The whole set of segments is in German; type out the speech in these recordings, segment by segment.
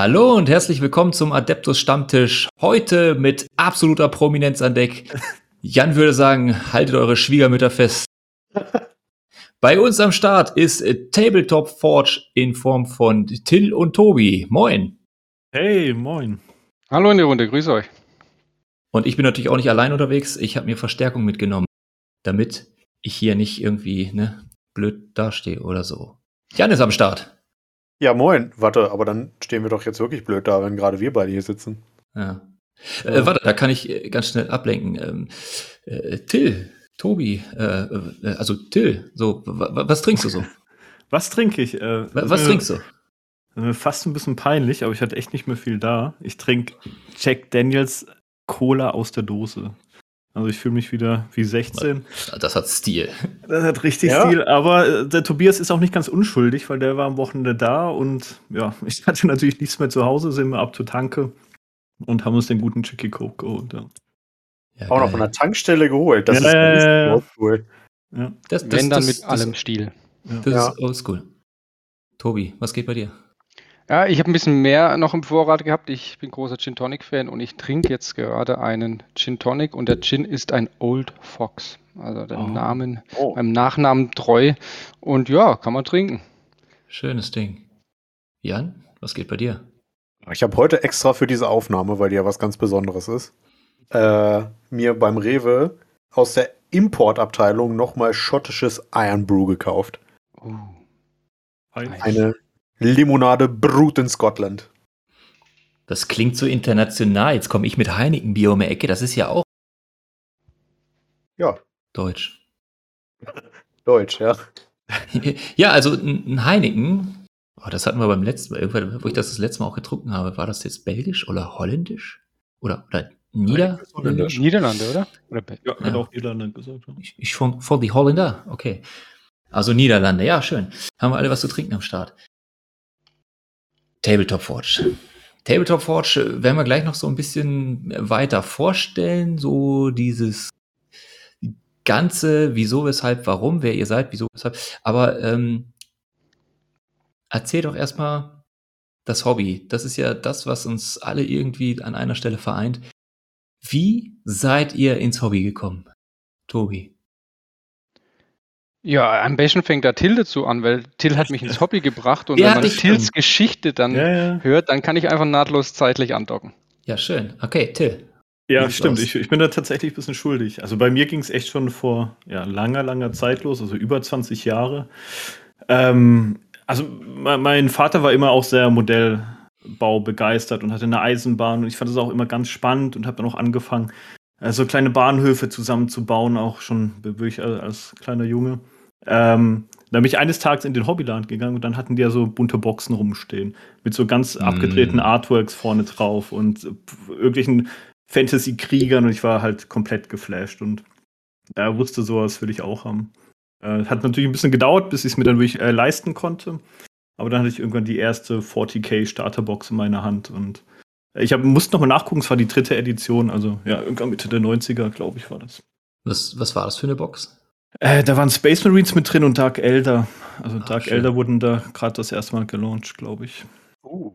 Hallo und herzlich willkommen zum Adeptus Stammtisch. Heute mit absoluter Prominenz an Deck. Jan würde sagen, haltet eure Schwiegermütter fest. Bei uns am Start ist Tabletop Forge in Form von Till und Tobi. Moin. Hey, moin. Hallo in die Runde, grüß euch. Und ich bin natürlich auch nicht allein unterwegs. Ich habe mir Verstärkung mitgenommen, damit ich hier nicht irgendwie ne, blöd dastehe oder so. Jan ist am Start. Ja, moin. Warte, aber dann stehen wir doch jetzt wirklich blöd da, wenn gerade wir beide hier sitzen. Ja. Äh, warte, da kann ich äh, ganz schnell ablenken. Ähm, äh, Till, Tobi, äh, äh, also Till, so, was trinkst du so? Was trinke ich? Äh, was trinkst du? Fast ein bisschen peinlich, aber ich hatte echt nicht mehr viel da. Ich trinke Jack Daniels Cola aus der Dose. Also ich fühle mich wieder wie 16. Das hat Stil. Das hat richtig ja. Stil, aber äh, der Tobias ist auch nicht ganz unschuldig, weil der war am Wochenende da und ja, ich hatte natürlich nichts mehr zu Hause, sind wir ab zur Tanke und haben uns den guten Chicky Coke geholt. Ja. Ja, auch noch von der Tankstelle geholt. Das ja, ist cool. Ja. Das, das, Wenn dann das, mit allem Stil. Das ist oldschool. Tobi, was geht bei dir? Ja, ich habe ein bisschen mehr noch im Vorrat gehabt. Ich bin großer Gin Tonic Fan und ich trinke jetzt gerade einen Gin Tonic und der Gin ist ein Old Fox. Also dem oh. Namen, oh. beim Nachnamen treu. Und ja, kann man trinken. Schönes Ding. Jan, was geht bei dir? Ich habe heute extra für diese Aufnahme, weil die ja was ganz Besonderes ist, äh, mir beim Rewe aus der Importabteilung nochmal schottisches Iron Brew gekauft. Oh. Eine Limonade Brut in Scotland. Das klingt so international. Jetzt komme ich mit Heineken Bier um die Ecke. Das ist ja auch. Ja. Deutsch. Deutsch, ja. ja, also ein Heineken. Oh, das hatten wir beim letzten Mal. Irgendwann, wo ich das das letzte Mal auch getrunken habe, war das jetzt belgisch oder holländisch? Oder, oder Niederländisch? Niederlande, oder? oder ja, ja, auch Niederlande gesagt. Ja. Ich, ich von, von die Holländer? Okay. Also Niederlande, ja, schön. Haben wir alle was zu trinken am Start. Tabletop Forge. Tabletop Forge werden wir gleich noch so ein bisschen weiter vorstellen, so dieses ganze, wieso, weshalb, warum, wer ihr seid, wieso, weshalb. Aber ähm, erzähl doch erstmal das Hobby. Das ist ja das, was uns alle irgendwie an einer Stelle vereint. Wie seid ihr ins Hobby gekommen, Tobi? Ja, am besten fängt da Till dazu an, weil Till hat mich ins Hobby gebracht und ja, wenn man Tills Geschichte dann ja, ja. hört, dann kann ich einfach nahtlos zeitlich andocken. Ja, schön. Okay, Till. Ja, stimmt. Ich, ich, bin da tatsächlich ein bisschen schuldig. Also bei mir ging es echt schon vor ja, langer, langer Zeit los, also über 20 Jahre. Ähm, also mein Vater war immer auch sehr Modellbau begeistert und hatte eine Eisenbahn und ich fand das auch immer ganz spannend und habe dann auch angefangen, so kleine Bahnhöfe zusammenzubauen, auch schon wirklich als kleiner Junge. Ähm, da bin ich eines Tages in den Hobbyland gegangen und dann hatten die ja so bunte Boxen rumstehen. Mit so ganz mm. abgedrehten Artworks vorne drauf und irgendwelchen Fantasy-Kriegern und ich war halt komplett geflasht und er äh, wusste, sowas will ich auch haben. Äh, hat natürlich ein bisschen gedauert, bis ich es mir dann wirklich äh, leisten konnte. Aber dann hatte ich irgendwann die erste 40k Starterbox in meiner Hand und ich hab, musste nochmal nachgucken, es war die dritte Edition, also ja, irgendwann Mitte der 90er, glaube ich, war das. Was, was war das für eine Box? Äh, da waren Space Marines mit drin und Dark Elder. Also Ach, Dark schön. Elder wurden da gerade das erste Mal gelauncht, glaube ich. Uh.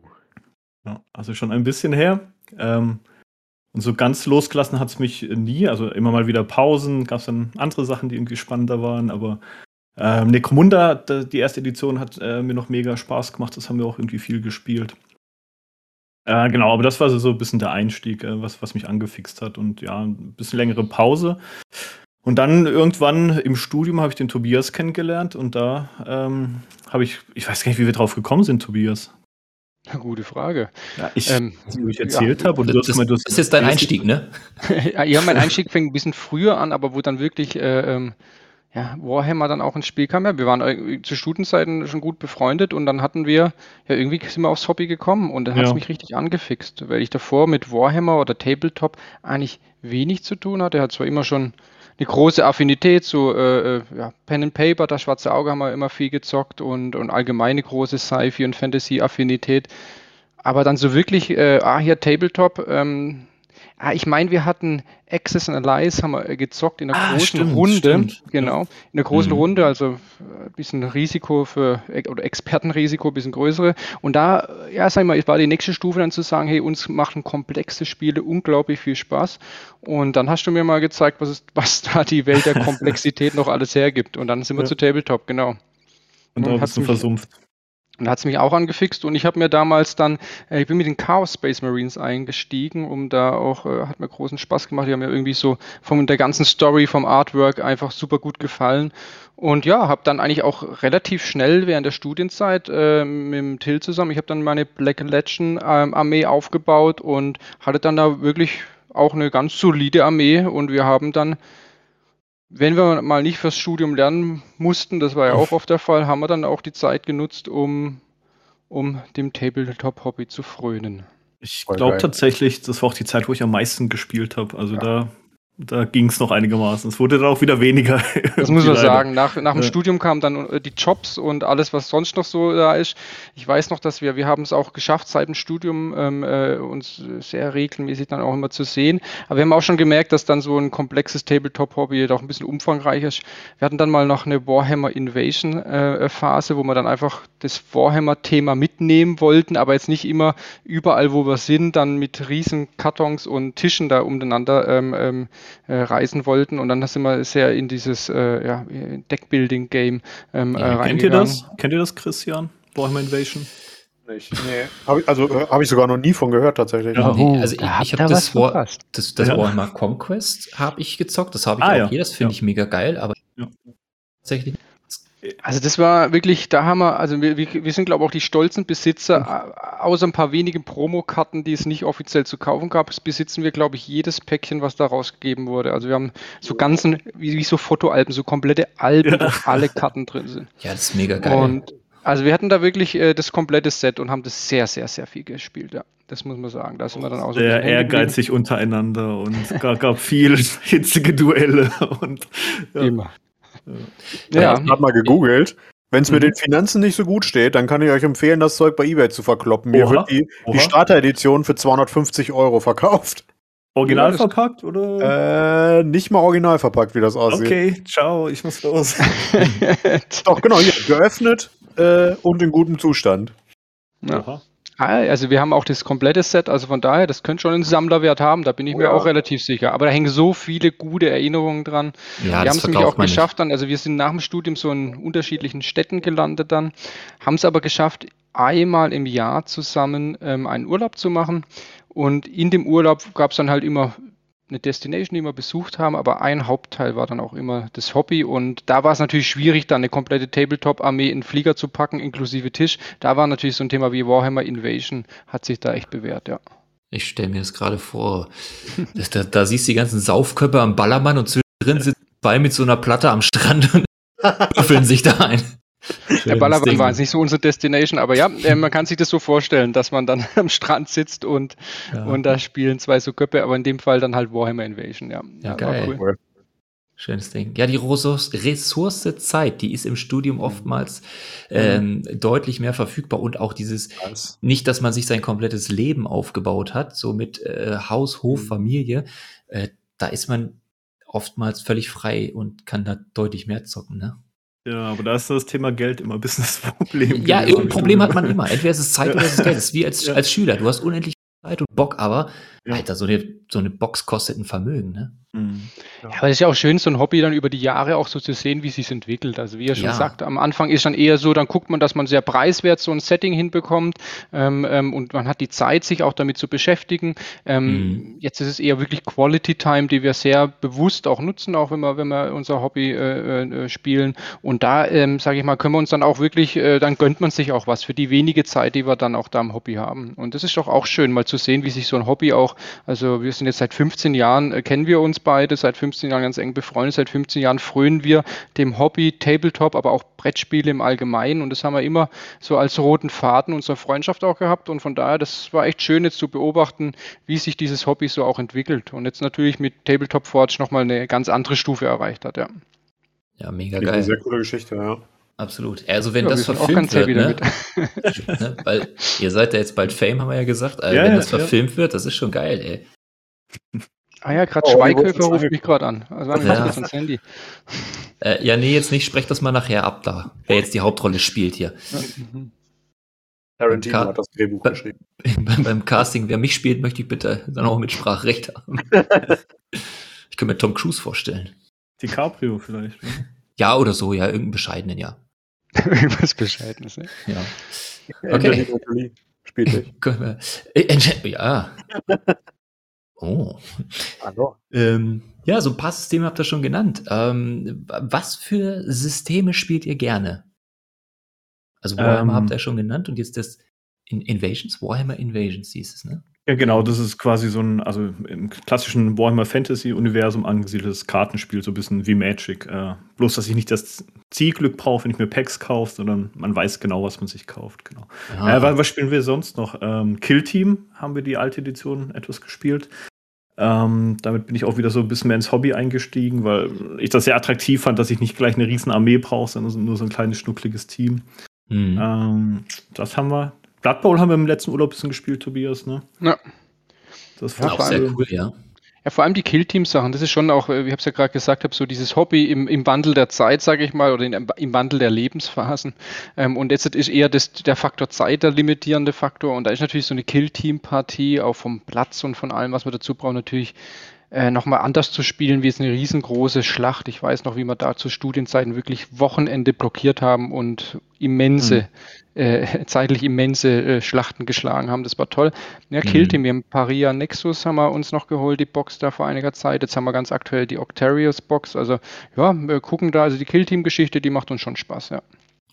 Ja, also schon ein bisschen her. Ähm, und so ganz losgelassen hat es mich nie. Also immer mal wieder Pausen, gab es dann andere Sachen, die irgendwie spannender waren. Aber ähm, Necromunda, die erste Edition, hat äh, mir noch mega Spaß gemacht. Das haben wir auch irgendwie viel gespielt. Äh, genau, aber das war so ein bisschen der Einstieg, äh, was, was mich angefixt hat. Und ja, ein bisschen längere Pause. Und dann irgendwann im Studium habe ich den Tobias kennengelernt und da ähm, habe ich, ich weiß gar nicht, wie wir drauf gekommen sind, Tobias. Eine gute Frage. Ja, ich, ähm, wie ich erzählt ja, habe. Und das, das, das, ist jetzt dein Einstieg, ne? ja, mein Einstieg fing ein bisschen früher an, aber wo dann wirklich äh, ähm, ja, Warhammer dann auch ins Spiel kam. Ja, wir waren äh, zu Studienzeiten schon gut befreundet und dann hatten wir, ja, irgendwie sind wir aufs Hobby gekommen und dann hat es ja. mich richtig angefixt, weil ich davor mit Warhammer oder Tabletop eigentlich wenig zu tun hatte. Er hat zwar immer schon eine große Affinität zu äh, äh, ja, Pen and Paper, das schwarze Auge haben wir immer viel gezockt und, und allgemeine große Sci-Fi und Fantasy-Affinität. Aber dann so wirklich, äh, ah, hier Tabletop, ähm, Ah, ich meine, wir hatten Access and Allies haben wir äh, gezockt in einer Ah, großen stimmt, Runde. stimmt. Genau. In einer großen Mhm. Runde, also ein bisschen Risiko für oder Expertenrisiko, ein bisschen größere. Und da, äh, ja, sag ich mal, es war die nächste Stufe dann zu sagen, hey, uns machen komplexe Spiele unglaublich viel Spaß. Und dann hast du mir mal gezeigt, was, ist, was da die Welt der Komplexität noch alles hergibt. Und dann sind wir Ja. zu Tabletop, genau. Und da Und bist hat's du versumpft. Und hat es mich auch angefixt und ich habe mir damals dann, äh, ich bin mit den Chaos Space Marines eingestiegen, um da auch, äh, hat mir großen Spaß gemacht. Die haben mir irgendwie so von der ganzen Story, vom Artwork einfach super gut gefallen. Und ja, habe dann eigentlich auch relativ schnell während der Studienzeit äh, mit dem Till zusammen, ich habe dann meine Black Legend ähm, Armee aufgebaut und hatte dann da wirklich auch eine ganz solide Armee und wir haben dann wenn wir mal nicht fürs Studium lernen mussten, das war ja auch oft der Fall, haben wir dann auch die Zeit genutzt, um, um dem Tabletop-Hobby zu frönen. Ich glaube tatsächlich, das war auch die Zeit, wo ich am meisten gespielt habe. Also da, da ging es noch einigermaßen. Es wurde dann auch wieder weniger. Das muss man Leider. sagen. Nach, nach dem Ja. Studium kamen dann äh, die Jobs und alles, was sonst noch so da ist. Ich weiß noch, dass wir, wir haben es auch geschafft, seit dem Studium ähm, äh, uns sehr regelmäßig dann auch immer zu sehen. Aber wir haben auch schon gemerkt, dass dann so ein komplexes Tabletop-Hobby doch ein bisschen umfangreicher ist. Wir hatten dann mal noch eine Warhammer Invasion-Phase, wo wir dann einfach das Warhammer-Thema mitnehmen wollten, aber jetzt nicht immer überall, wo wir sind, dann mit riesen Kartons und Tischen da umeinander ähm, ähm, äh, reisen wollten. Und dann sind wir sehr in dieses äh, ja, Deckbuilding-Game ähm, Ja, äh, Kennt ihr reingegangen. das? Kennt ihr das, Christian? Warhammer Invasion? Nicht. Nee. Hab ich, also äh, habe ich sogar noch nie von gehört, tatsächlich. Ja. Nee, also ich, habt ich ihr habe das, War, verpasst. das, das Ja. Warhammer Conquest habe ich gezockt. Das habe ich Ah, auch ja. hier. Das finde Ja. ich mega geil, aber Ja. tatsächlich. Also das war wirklich, da haben wir, also wir, wir sind glaube ich auch die stolzen Besitzer, äh, außer ein paar wenigen Promokarten, die es nicht offiziell zu kaufen gab, besitzen wir glaube ich jedes Päckchen, was da rausgegeben wurde. Also wir haben so ganzen, wie, wie so Fotoalben, so komplette Alben, Ja. wo alle Karten drin sind. Ja, das ist mega geil. Und also wir hatten da wirklich äh, das komplette Set und haben das sehr, sehr, sehr viel gespielt, ja. Das muss man sagen. Da sind wir dann auch so Sehr ehrgeizig untereinander und gab, gab viel hitzige Duelle. Und, ja. Immer. Ich Ja, habe mal gegoogelt. Wenn es mit Mhm. den Finanzen nicht so gut steht, dann kann ich euch empfehlen, das Zeug bei eBay zu verkloppen. Mir Oha. wird die, die Starter-Edition für 250 Euro verkauft. Original Ja, verpackt oder? Äh, nicht mal original verpackt, wie das aussieht. okay, ciao, ich muss los. Doch, genau, hier, geöffnet äh, und in gutem Zustand. Ja. Oha. Ah, Also wir haben auch das komplette Set, also von daher, das könnte schon einen Sammlerwert haben, da bin ich Oh mir ja. auch relativ sicher. Aber da hängen so viele gute Erinnerungen dran. ja, wir haben es nämlich auch nicht. geschafft dann, also wir sind nach dem Studium so in unterschiedlichen Städten gelandet dann, haben es aber geschafft, einmal im Jahr zusammen ähm, einen Urlaub zu machen. Und in dem Urlaub gab es dann halt immer eine Destination, die wir besucht haben, aber ein Hauptteil war dann auch immer das Hobby. Und da war es natürlich schwierig, dann eine komplette Tabletop-Armee in Flieger zu packen, inklusive Tisch. Da war natürlich so ein Thema wie Warhammer Invasion, hat sich da echt bewährt, ja. Ich stelle mir das gerade vor. Das, da, da siehst du die ganzen Saufköpfe am Ballermann und zwischendrin sitzen zwei mit so einer Platte am Strand und büffeln sich da ein. Der Ballermann Ding. war jetzt nicht so unsere Destination, aber ja, äh, man kann sich das so vorstellen, dass man dann am Strand sitzt und, Ja. und da spielen zwei so Köpfe, aber in dem Fall dann halt Warhammer Invasion, ja. Ja, geil. cool. Schönes Ding. Ja, die Ressource, Zeit, die ist im Studium oftmals ähm, deutlich mehr verfügbar und auch dieses, nicht, dass man sich sein komplettes Leben aufgebaut hat, so mit äh, Haus, Hof, Mhm. Familie, äh, da ist man oftmals völlig frei und kann da deutlich mehr zocken, ne? Ja, aber da ist das Thema Geld immer ein bisschen das Problem. Ja, irgendein Problem hat man immer. Entweder ist es Zeit oder ist es Geld. Das ist wie als, Ja. als Schüler. Du hast unendlich Zeit und Bock, aber Ja. Alter, so eine, so eine Box kostet ein Vermögen, ne? Mhm. Ja, aber es ist ja auch schön, so ein Hobby dann über die Jahre auch so zu sehen, wie es sich entwickelt. Also wie er schon Ja. sagt, am Anfang ist dann eher so, dann guckt man, dass man sehr preiswert so ein Setting hinbekommt ähm, ähm, und man hat die Zeit, sich auch damit zu beschäftigen. Ähm, Mhm. Jetzt ist es eher wirklich Quality Time, die wir sehr bewusst auch nutzen, auch wenn wir, wenn wir unser Hobby äh, äh, spielen. Und da, ähm, sage ich mal, können wir uns dann auch wirklich, äh, dann gönnt man sich auch was für die wenige Zeit, die wir dann auch da im Hobby haben. Und das ist doch auch schön, mal zu sehen, wie sich so ein Hobby auch, also wir sind jetzt seit 15 Jahren, äh, kennen wir uns beide, seit 15 Jahren ganz eng befreundet, seit 15 Jahren frönen wir dem Hobby Tabletop, aber auch Brettspiele im Allgemeinen. Und das haben wir immer so als roten Faden unserer Freundschaft auch gehabt. Und von daher, das war echt schön jetzt zu beobachten, wie sich dieses Hobby so auch entwickelt. Und jetzt natürlich mit Tabletop Forge nochmal eine ganz andere Stufe erreicht hat, ja. Ja, mega Eine geil. sehr coole Geschichte, ja. Absolut. Also wenn ja das verfilmt wird, ne? ne? Weil ihr seid ja jetzt bald Fame, haben wir ja gesagt. Also Ja, wenn ja, das ja. verfilmt wird, das ist schon geil, ey. Ah ja, gerade Oh, Schweighöfer ruft mich gerade an. Also war Ja. ja. ans Handy. Äh, ja, nee, jetzt nicht. Sprecht das mal nachher ab da. Wer jetzt die Hauptrolle spielt hier. Mhm. Tarantino hat das Drehbuch geschrieben. beim, beim Casting, wer mich spielt, möchte ich bitte dann auch mit Sprachrecht haben. ich könnte mir Tom Cruise vorstellen. DiCaprio vielleicht. Ne? Ja, oder so, ja, irgendeinen bescheidenen, ja. Irgendwas Bescheidenes. Ne? Ja. Angelina Jolie spielt äh, entsch- ja. Oh. Hallo. Ähm, ja, so ein paar Systeme habt ihr schon genannt. Ähm, was für Systeme spielt ihr gerne? Also Warhammer Ähm. habt ihr schon genannt und jetzt das In Invasions, Warhammer Invasions hieß es, ne? Ja, genau, das ist quasi so ein, also im klassischen Warhammer Fantasy-Universum angesiedeltes Kartenspiel, so ein bisschen wie Magic. Äh, bloß, dass ich nicht das Zielglück brauche, wenn ich mir Packs kaufe, sondern man weiß genau, was man sich kauft. Genau. Ah, Äh, was, spielen wir sonst noch? Ähm, Kill Team haben wir die alte Edition etwas gespielt. Ähm, damit bin ich auch wieder so ein bisschen mehr ins Hobby eingestiegen, weil ich das sehr attraktiv fand, dass ich nicht gleich eine riesen Armee brauche, sondern so- nur so ein kleines, schnuckliges Team. hm. Ähm, das haben wir. Blood Bowl haben wir im letzten Urlaub ein bisschen gespielt, Tobias, ne? Ja. Das Ja, war auch vor sehr allem- cool, ja. Ja, vor allem die Kill-Team-Sachen, das ist schon auch, äh, wie ich es ja gerade gesagt habe, so dieses Hobby im, im Wandel der Zeit, sage ich mal, oder in, im Wandel der Lebensphasen. Ähm, und jetzt ist eher das, der Faktor Zeit der limitierende Faktor. Und da ist natürlich so eine Kill-Team-Partie, auch vom Platz und von allem, was man dazu braucht, natürlich äh, nochmal anders zu spielen, wie jetzt eine riesengroße Schlacht. Ich weiß noch, wie wir da zu Studienzeiten wirklich Wochenende blockiert haben und immense, äh, zeitlich immense äh, Schlachten geschlagen haben. Das war toll. Ja, Mhm. Kill Team, wir haben Paria Nexus haben wir uns noch geholt, die Box da vor einiger Zeit. Jetzt haben wir ganz aktuell die Octarius Box. Also ja, wir gucken da, also die Kill Team Geschichte, die macht uns schon Spaß, ja.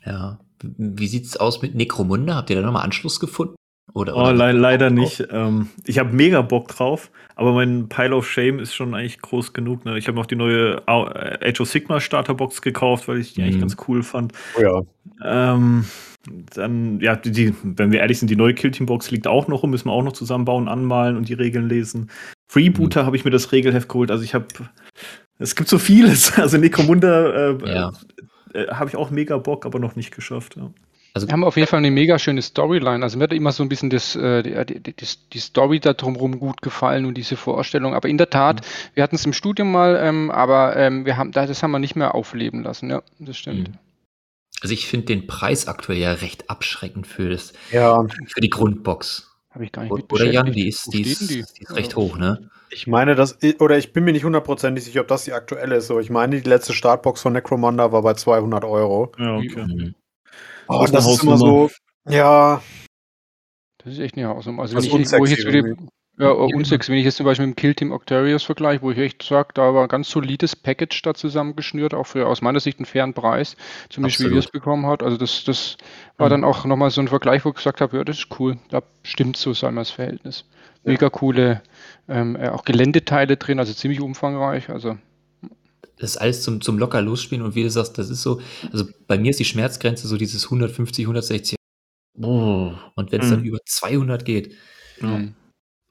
Ja. Wie sieht's aus mit Necromunda? Habt ihr da nochmal Anschluss gefunden? Oder, Oh, oder le leider nicht. Ähm, ich habe mega Bock drauf, aber mein Pile of Shame ist schon eigentlich groß genug. Ne? Ich habe noch die neue äh, Age of Sigma Starterbox gekauft, weil ich die eigentlich Mhm. ganz cool fand. Oh ja. Ähm, dann, ja, die, die, wenn wir ehrlich sind, die neue Killteam-Box liegt auch noch rum, müssen wir auch noch zusammenbauen, anmalen und die Regeln lesen. Freebooter habe ich mir das Regelheft geholt, also ich habe, es gibt so vieles. Also Necromunda äh, Ja. äh, habe ich auch mega Bock, aber noch nicht geschafft. Ja. Also, Wir haben auf jeden Fall eine mega schöne Storyline. Also mir hat immer so ein bisschen das, äh, die, die, die, die Story da drumherum gut gefallen und diese Vorstellung. Aber in der Tat, wir hatten es im Studium mal, ähm, aber ähm, wir haben, da- das haben wir nicht mehr aufleben lassen. Ja, das stimmt. Mhm. also ich finde den Preis aktuell ja recht abschreckend für, das, Ja, für die Grundbox. Habe ich gar nicht Oder, Jan, die ist, die ist, denn die ist recht hoch, ne? ich meine, das, oder ich bin mir nicht hundertprozentig sicher, ob das die aktuelle ist, aber ich meine, die letzte Startbox von Necromunda war bei 200 Euro. Ja, okay. Mhm. Oh, Das ist immer so, ja, Das ist echt eine Hausnummer. Also wenn ich, wo ich jetzt wieder, ja, äh, unsexy, wenn ich jetzt zum Beispiel mit dem Kill Team Octarius vergleiche, wo ich echt sage, da war ein ganz solides Package da zusammengeschnürt, auch für aus meiner Sicht einen fairen Preis, zumindest wie wir es Absolut. bekommen hat. Also das, das war Mhm. dann auch nochmal so ein Vergleich, wo ich gesagt habe, ja, das ist cool, da stimmt so sein das Verhältnis. Mega coole, ähm, äh, auch Geländeteile drin, also ziemlich umfangreich. Also Das ist alles zum, zum locker losspielen und wie du sagst, das ist so, also bei mir ist die Schmerzgrenze so dieses 150, 160. Oh, Und wenn es dann Mhm. über 200 geht, mhm.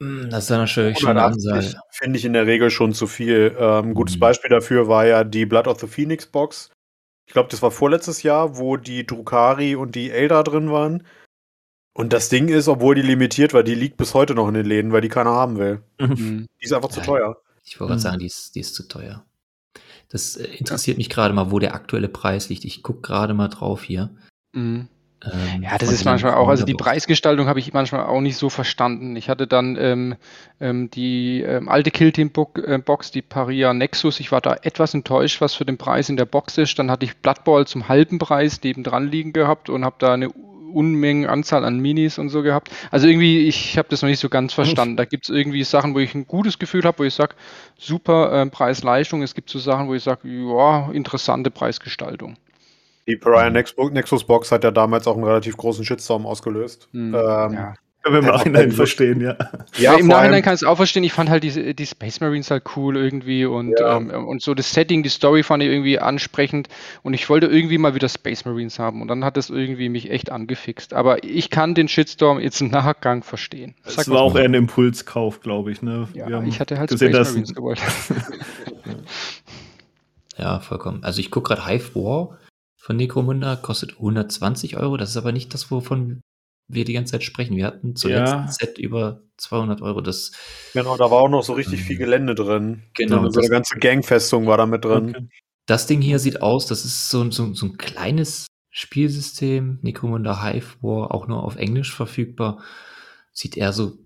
mm, das ist dann natürlich schon eine 180 Ansage. finde ich in der Regel schon zu viel. Ähm, ein gutes Mhm. Beispiel dafür war ja die Blood of the Phoenix Box. Ich glaube, das war vorletztes Jahr, wo die Drukari und die Eldar drin waren. Und das Ding ist, obwohl die limitiert war, die liegt bis heute noch in den Läden, weil die keiner haben will. Mhm. Die ist einfach zu teuer. Ich wollte gerade Mhm. sagen, die ist, die ist zu teuer. Das äh, interessiert mich gerade mal, wo der aktuelle Preis liegt. Ich gucke gerade mal drauf hier. Mhm. Ähm, Ja, das ist manchmal auch, also die. Preisgestaltung habe ich manchmal auch nicht so verstanden. Ich hatte dann ähm, ähm, die ähm, alte Killteam-Box, die Paria Nexus. Ich war da etwas enttäuscht, was für den Preis in der Box ist. Dann hatte ich Blood Bowl zum halben Preis nebendran liegen gehabt und habe da eine Unmengen Anzahl an Minis und so gehabt. Also irgendwie, ich habe das noch nicht so ganz verstanden. Da gibt es irgendwie Sachen, wo ich ein gutes Gefühl habe, wo ich sage, super äh, Preis-Leistung. Es gibt so Sachen, wo ich sage, ja, interessante Preisgestaltung. Die Pariah Nexus, Nexus Box hat ja damals auch einen relativ großen Shitstorm ausgelöst. Hm, Ähm, ja. Können wir im Nachhinein verstehen, ja. Ja, Im Nachhinein kann ich es auch verstehen. Ich fand halt die, die Space Marines halt cool irgendwie und, Ja. ähm, und so das Setting, die Story fand ich irgendwie ansprechend und ich wollte irgendwie mal wieder Space Marines haben und dann hat das irgendwie mich echt angefixt. Aber ich kann den Shitstorm jetzt im Nachgang verstehen. Sag Das war auch eher ein Impulskauf, glaube ich. Ne? ja, Wir haben ich hatte halt gesehen, Space Marines gewollt. Ja, vollkommen. Also ich gucke gerade Hive War von Necromunda, kostet 120 Euro. Das ist aber nicht das, wovon wir die ganze Zeit sprechen. Wir hatten zuletzt Ja. ein Set über 200 Euro. Das, Genau, da war auch noch so richtig viel Gelände drin. Genau, So eine ganze Gangfestung war da mit drin. Okay. das Ding hier sieht aus, das ist so, so, so ein kleines Spielsystem. Necromunda Hive War, auch nur auf Englisch verfügbar. Sieht eher so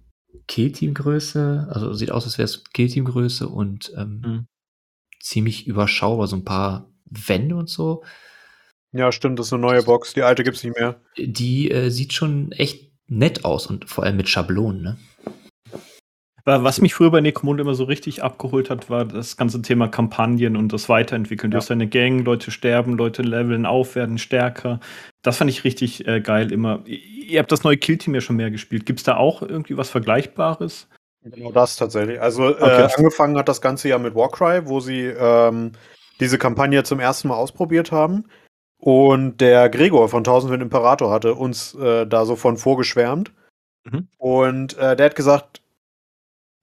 Killteam-Größe, also sieht aus, als wäre es Killteam-Größe und ähm, Mhm. ziemlich überschaubar. So ein paar Wände und so. Ja, stimmt, das ist eine neue Box. Die alte gibt's nicht mehr. Die äh, sieht schon echt nett aus und vor allem mit Schablonen, ne? Wa- Was mich früher bei Necromunda immer so richtig abgeholt hat, war das ganze Thema Kampagnen und das Weiterentwickeln. Du Ja. hast eine Gang, Leute sterben, Leute leveln auf, werden stärker. Das fand ich richtig äh, geil immer. Ihr habt das neue Killteam ja schon mehr gespielt. Gibt es da auch irgendwie was Vergleichbares? Genau das tatsächlich. Also Okay. äh, angefangen hat das Ganze ja mit Warcry, wo sie ähm, diese Kampagne zum ersten Mal ausprobiert haben. Und der Gregor von Tausendwind Imperator hatte uns äh, da so von vorgeschwärmt. Mhm. Und äh, der hat gesagt,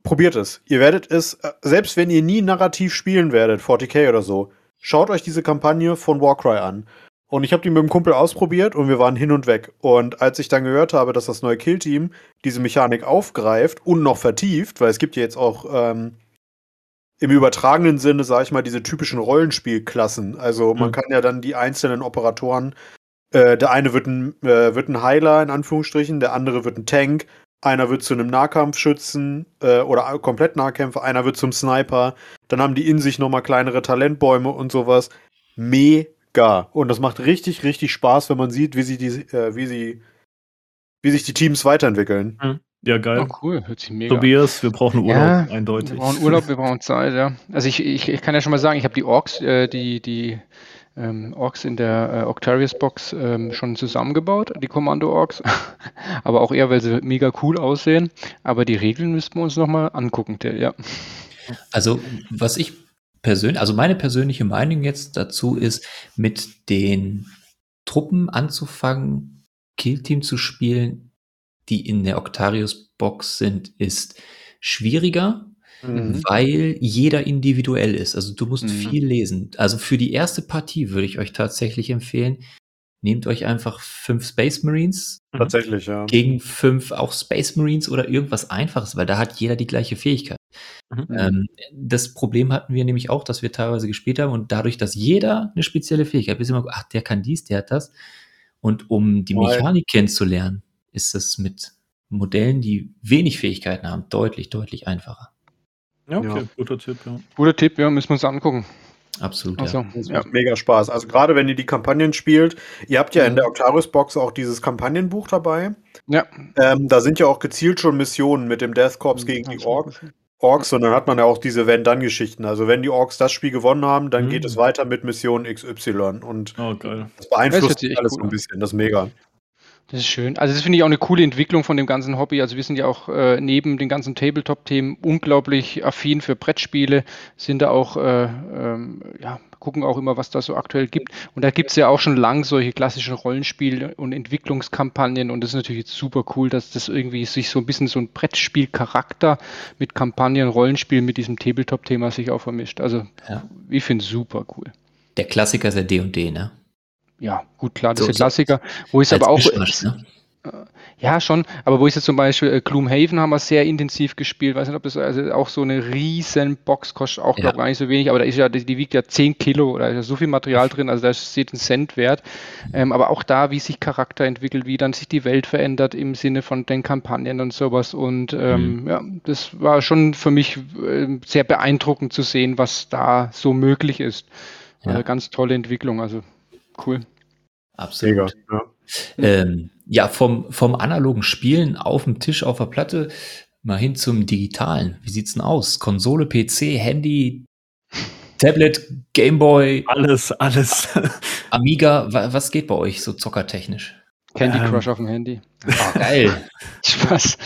probiert es. Ihr werdet es, äh, selbst wenn ihr nie narrativ spielen werdet, 40k oder so, schaut euch diese Kampagne von Warcry an. Und ich habe die mit dem Kumpel ausprobiert und wir waren hin und weg. Und als ich dann gehört habe, dass das neue Killteam diese Mechanik aufgreift und noch vertieft, weil es gibt ja jetzt auch ähm, im übertragenen Sinne, sage ich mal, diese typischen Rollenspielklassen. Also man Mhm. kann ja dann die einzelnen Operatoren, äh, der eine wird ein, äh, wird ein Heiler in Anführungsstrichen, der andere wird ein Tank, einer wird zu einem Nahkampfschützen äh, oder komplett Nahkämpfer, einer wird zum Sniper. Dann haben die in sich nochmal kleinere Talentbäume und sowas. Mega. Und das macht richtig, richtig Spaß, wenn man sieht, wie sie die, äh, wie sie, wie sich die Teams weiterentwickeln. Ja, geil. Oh, cool, hört sich mega an. Tobias, wir brauchen Urlaub, Ja, eindeutig. Wir brauchen Urlaub, wir brauchen Zeit, ja. Also ich, ich, ich kann ja schon mal sagen, ich habe die Orks, äh, die, die ähm, Orks in der äh, Octarius-Box ähm, schon zusammengebaut, die Kommando-Orks. Aber auch eher, weil sie mega cool aussehen. Aber die Regeln müssten wir uns nochmal angucken, der, ja. Also, was ich persönlich, also meine persönliche Meinung jetzt dazu ist, mit den Truppen anzufangen, Killteam zu spielen, die in der Octarius-Box sind, ist schwieriger, Mhm. weil jeder individuell ist. Also du musst Mhm. viel lesen. Also für die erste Partie würde ich euch tatsächlich empfehlen, nehmt euch einfach fünf Space Marines Tatsächlich, ja. gegen fünf auch Space Marines oder irgendwas Einfaches, weil da hat jeder die gleiche Fähigkeit. Mhm. Ähm, das Problem hatten wir nämlich auch, dass wir teilweise gespielt haben und dadurch, dass jeder eine spezielle Fähigkeit hat, wir sind immer, ach, der kann dies, der hat das. Und um die. Mechanik kennenzulernen, ist es mit Modellen, die wenig Fähigkeiten haben, deutlich, deutlich einfacher. Ja, okay, Ja. guter Tipp, ja. Guter Tipp, ja, müssen wir uns angucken. Absolut. Also, Ja. Das mega Spaß. Also gerade wenn ihr die Kampagnen spielt, ihr habt ja in Mhm. der Octarius-Box auch dieses Kampagnenbuch dabei. ja. Ähm, da sind ja auch gezielt schon Missionen mit dem Death Corps gegen die Orks. Orks und dann hat man ja auch diese Wenn-Dann-Geschichten. Also wenn die Orks das Spiel gewonnen haben, dann Mhm. geht es weiter mit Mission XY und Oh, geil. das Das beeinflusst echt alles so ein bisschen. Das ist mega. Das ist schön. Also das finde ich auch eine coole Entwicklung von dem ganzen Hobby. Also wir sind ja auch äh, neben den ganzen Tabletop-Themen unglaublich affin für Brettspiele, sind da auch, äh, ähm, ja, gucken auch immer, was da so aktuell gibt. Und da gibt es ja auch schon lang solche klassischen Rollenspiel- und Entwicklungskampagnen und das ist natürlich jetzt super cool, dass das irgendwie sich so ein bisschen so ein Brettspielcharakter mit Kampagnen, Rollenspiel mit diesem Tabletop-Thema sich auch vermischt. Also Ja. ich finde es super cool. Der Klassiker ist ja D&D, ne? Ja, gut, klar, das So- ist der Klassiker. Wo Als aber auch, Mischmasch, ne? Ja, schon. Aber wo ich jetzt zum Beispiel äh, Gloomhaven haben wir sehr intensiv gespielt. Weiß nicht, ob das also auch so eine riesen Box kostet, auch Ja. glaube gar nicht so wenig, aber da ist ja, die, die wiegt ja 10 Kilo oder ist ja so viel Material drin, also da steht ein Cent wert. Ähm, aber auch da, wie sich Charakter entwickelt, wie dann sich die Welt verändert im Sinne von den Kampagnen und sowas. Und ähm, ja, das war schon für mich äh, sehr beeindruckend zu sehen, was da so möglich ist. Ja. Also ganz tolle Entwicklung, also cool. Absolut. Mega. Ja. Ähm, ja, vom, vom analogen Spielen auf dem Tisch, auf der Platte, mal hin zum digitalen. Wie sieht's denn aus? Konsole, PC, Handy, Tablet, Gameboy, Alles, alles. Amiga, wa was geht bei euch so zockertechnisch? Candy Ähm. Crush auf dem Handy. Oh, geil. Spaß.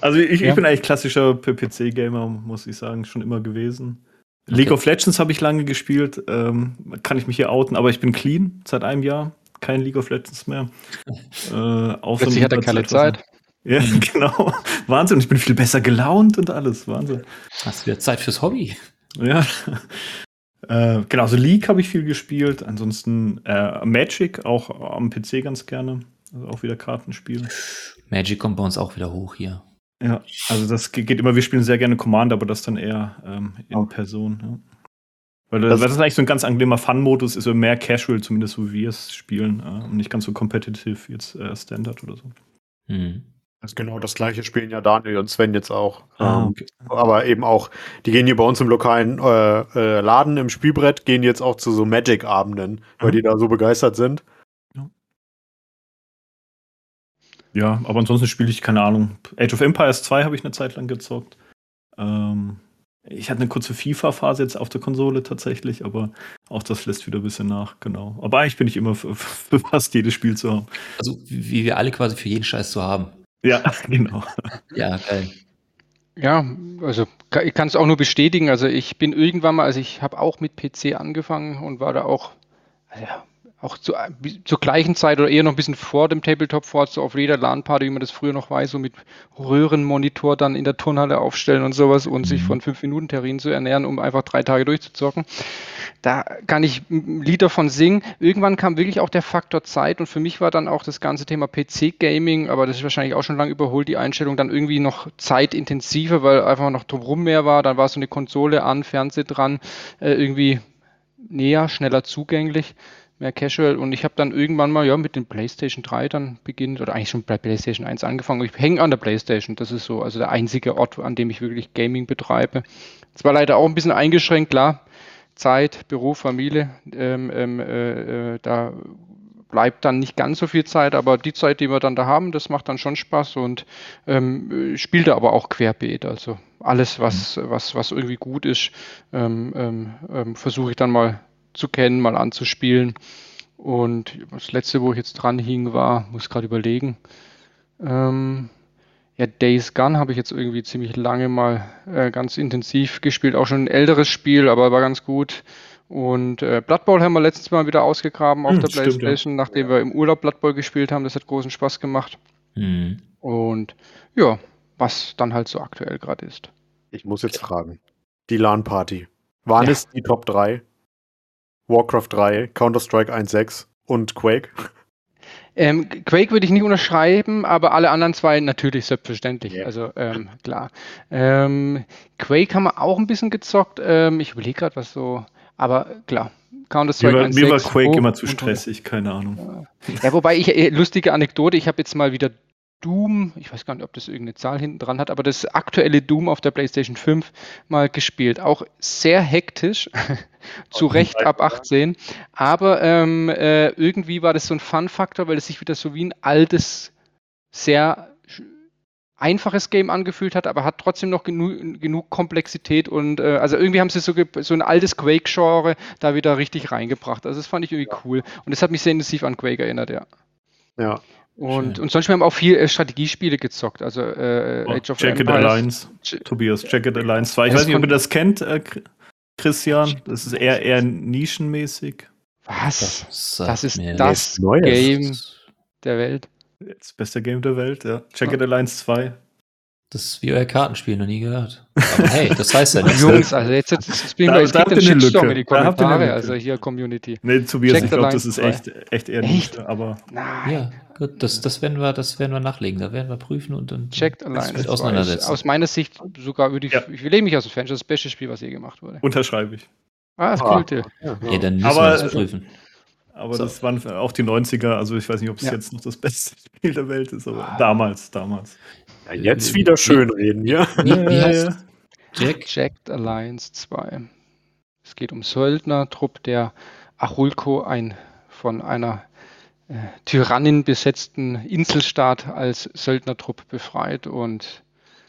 Also ich, Ja. ich bin eigentlich klassischer PC-Gamer, muss ich sagen, schon immer gewesen. League Okay. of Legends habe ich lange gespielt, ähm, kann ich mich hier outen, aber ich bin clean seit einem Jahr, kein League of Legends mehr. Äh, so Plötzlich hat er keine Hyperzeit- Zeit. Ja, genau. Wahnsinn, ich bin viel besser gelaunt und alles, Wahnsinn. Hast du wieder Zeit fürs Hobby? Ja. Äh, genau, also League habe ich viel gespielt. Ansonsten äh, Magic auch am PC ganz gerne. Also auch wieder Kartenspiel. Magic kommt bei uns auch wieder hoch hier. Ja, also das geht immer, wir spielen sehr gerne Commander, aber das dann eher ähm, in okay. Person. Ja. Weil das, das, ist eigentlich so ein ganz angenehmer Fun-Modus, ist so mehr casual, zumindest so wie wir es spielen, äh, und nicht ganz so competitive jetzt äh, Standard oder so. Mhm. Das ist genau das gleiche spielen ja Daniel und Sven jetzt auch. Ah, ähm, okay. aber eben auch, die gehen hier bei uns im lokalen äh, äh, Laden im Spielbrett, gehen jetzt auch zu so Magic-Abenden, weil mhm. die da so begeistert sind. Ja, aber ansonsten spiele ich, keine Ahnung. Age of Empires 2 habe ich eine Zeit lang gezockt. Ähm, ich hatte eine kurze FIFA-Phase jetzt auf der Konsole tatsächlich, aber auch das lässt wieder ein bisschen nach, genau. Aber eigentlich bin ich immer für, für fast jedes Spiel zu haben. Also, wie wir alle quasi für jeden Scheiß zu haben. Ja, genau. ja, geil. Ja, also ich kann es auch nur bestätigen. Also ich bin irgendwann mal, also ich habe auch mit PC angefangen und war da auch, also auch zu, zur gleichen Zeit oder eher noch ein bisschen vor dem Tabletop Fort, so auf jeder LAN-Party, wie man das früher noch weiß, so mit Röhrenmonitor dann in der Turnhalle aufstellen und sowas und mhm. sich von 5-Minuten-Terrinen zu ernähren, um einfach drei Tage durchzuzocken. Da kann ich Lieder von singen. Irgendwann kam wirklich auch der Faktor Zeit und für mich war dann auch das ganze Thema PC-Gaming, aber das ist wahrscheinlich auch schon lange überholt, die Einstellung dann irgendwie noch zeitintensiver, weil einfach noch drumherum mehr war. Dann war so eine Konsole an, Fernseher dran, äh, irgendwie näher, schneller zugänglich mehr casual. Und ich habe dann irgendwann mal ja mit dem PlayStation 3 dann beginnt, oder eigentlich schon bei PlayStation 1 angefangen. Ich hänge an der PlayStation. Das ist so, also der einzige Ort, an dem ich wirklich Gaming betreibe. Zwar leider auch ein bisschen eingeschränkt, klar. Zeit, Beruf, Familie, ähm, ähm, äh, äh, da bleibt dann nicht ganz so viel Zeit, aber die Zeit, die wir dann da haben, das macht dann schon Spaß und ähm, spielt aber auch querbeet. Also alles, was, mhm. was, was irgendwie gut ist, ähm, ähm, ähm, versuche ich dann mal zu kennen, mal anzuspielen. Und das letzte, wo ich jetzt dran hing, war, muss gerade überlegen, ähm, ja, Days Gone habe ich jetzt irgendwie ziemlich lange mal äh, ganz intensiv gespielt. Auch schon ein älteres Spiel, aber war ganz gut. Und äh, Blood Bowl haben wir letztes Mal wieder ausgegraben auf hm, der stimmt, Playstation, ja. nachdem wir im Urlaub Blood Bowl gespielt haben. Das hat großen Spaß gemacht. Mhm. Und ja, was dann halt so aktuell gerade ist. Ich muss jetzt fragen. Die LAN-Party. Waren ja. es die Top 3? Warcraft 3, Counter-Strike 1.6 und Quake? Ähm, Quake würde ich nicht unterschreiben, aber alle anderen zwei natürlich selbstverständlich. Yeah. Also ähm, klar. Ähm, Quake haben wir auch ein bisschen gezockt. Ähm, ich überlege gerade, was so. Aber klar, Counter-Strike. Mir, mir war Quake immer zu stressig, keine Ahnung. Ja, wobei ich, äh, lustige Anekdote, ich habe jetzt mal wieder Doom, ich weiß gar nicht, ob das irgendeine Zahl hinten dran hat, aber das aktuelle Doom auf der PlayStation 5 mal gespielt. Auch sehr hektisch, zu Recht ab 18. Aber ähm, äh, irgendwie war das so ein Fun-Faktor, weil es sich wieder so wie ein altes, sehr einfaches Game angefühlt hat, aber hat trotzdem noch genu genug Komplexität und äh, also irgendwie haben sie so, so ein altes Quake-Genre da wieder richtig reingebracht. Also das fand ich irgendwie ja. cool und das hat mich sehr intensiv an Quake erinnert, ja. Ja, und, und sonst, wir haben auch viel äh, Strategiespiele gezockt, also äh, oh, Age of Jacket Empires. Alliance, Tobias, Jacket Alliance 2. Ich weiß nicht, ob ihr das kennt, äh, Christian. Das ist eher, eher nischenmäßig. Was? Das, das ist das Game der Welt. Das beste Game der Welt, ja. Jacket ja. Alliance 2. Das ist wie euer Kartenspiel, noch nie gehört. Aber hey, das heißt ja nichts. Jungs, also jetzt, jetzt, jetzt bin da, ich da gibt Shitstorm in die Kommentare, also hier Community. Nee, Tobias, Check ich glaube, das ist echt, echt eher nicht, aber... Nein. Ja, gut, das, das, werden wir, das werden wir nachlegen, da werden wir prüfen und dann Checked Alliance auseinandersetzen. Aus meiner Sicht sogar würde ich, ja. ich lege mich aus dem Fenster, das beste Spiel, was je gemacht wurde. Unterschreibe ich. Ah, das ah. cool. Ja, ja. dann müssen aber, wir das prüfen. Aber so. das waren auch die 90er, also ich weiß nicht, ob es ja. jetzt noch das beste Spiel der Welt ist, aber ah. damals, damals. Ja, jetzt wieder schön reden, ja. Wie, wie heißt Jack? Jacked Alliance 2. Es geht um Söldner-Trupp der Achulco, ein von einer äh, Tyrannin besetzten Inselstaat als Söldnertrupp befreit und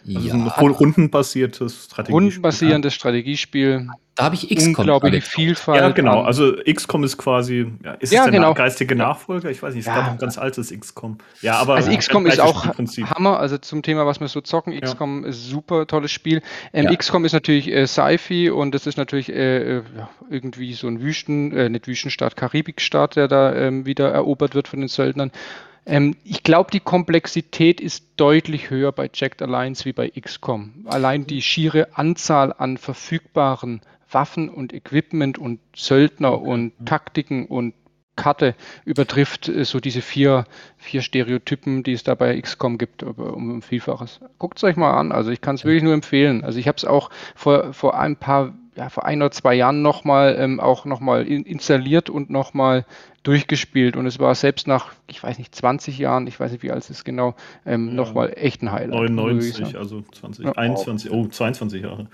also ja. ein rundenbasiertes Strategiespiel. Rundenbasierendes Strategiespiel. Da habe ich XCOM. Unglaubliche Vielfalt. Ja, genau. Also XCOM ist quasi, ja, ist ja, es der genau. geistige Nachfolger? Ich weiß nicht, es ja. gab ein ganz altes XCOM. Ja, aber also XCOM ist auch Hammer. Also zum Thema, was wir so zocken, XCOM ja. ist ein super tolles Spiel. Ähm, ja. XCOM ist natürlich äh, Sci-Fi und das ist natürlich äh, äh irgendwie so ein Wüsten, äh, nicht Wüstenstaat, Karibikstaat, der da ähm, wieder erobert wird von den Söldnern. Ähm, ich glaube, die Komplexität ist deutlich höher bei Jacked Alliance wie bei XCOM. Allein die schiere Anzahl an verfügbaren Waffen und Equipment und Söldner und Taktiken und Karte übertrifft äh, so diese vier, vier Stereotypen, die es da bei XCOM gibt, um, um Vielfaches. Guckt es euch mal an. Also ich kann es wirklich nur empfehlen. Also ich habe es auch vor, vor ein paar, ja, vor ein oder zwei Jahren nochmal ähm, auch nochmal in, installiert und nochmal durchgespielt. Und es war selbst nach, ich weiß nicht, 20 Jahren, ich weiß nicht, wie alt es ist genau, ähm, ja. nochmal echt ein Highlight. 99, also 20, ja. 21, oh, 22 Jahre.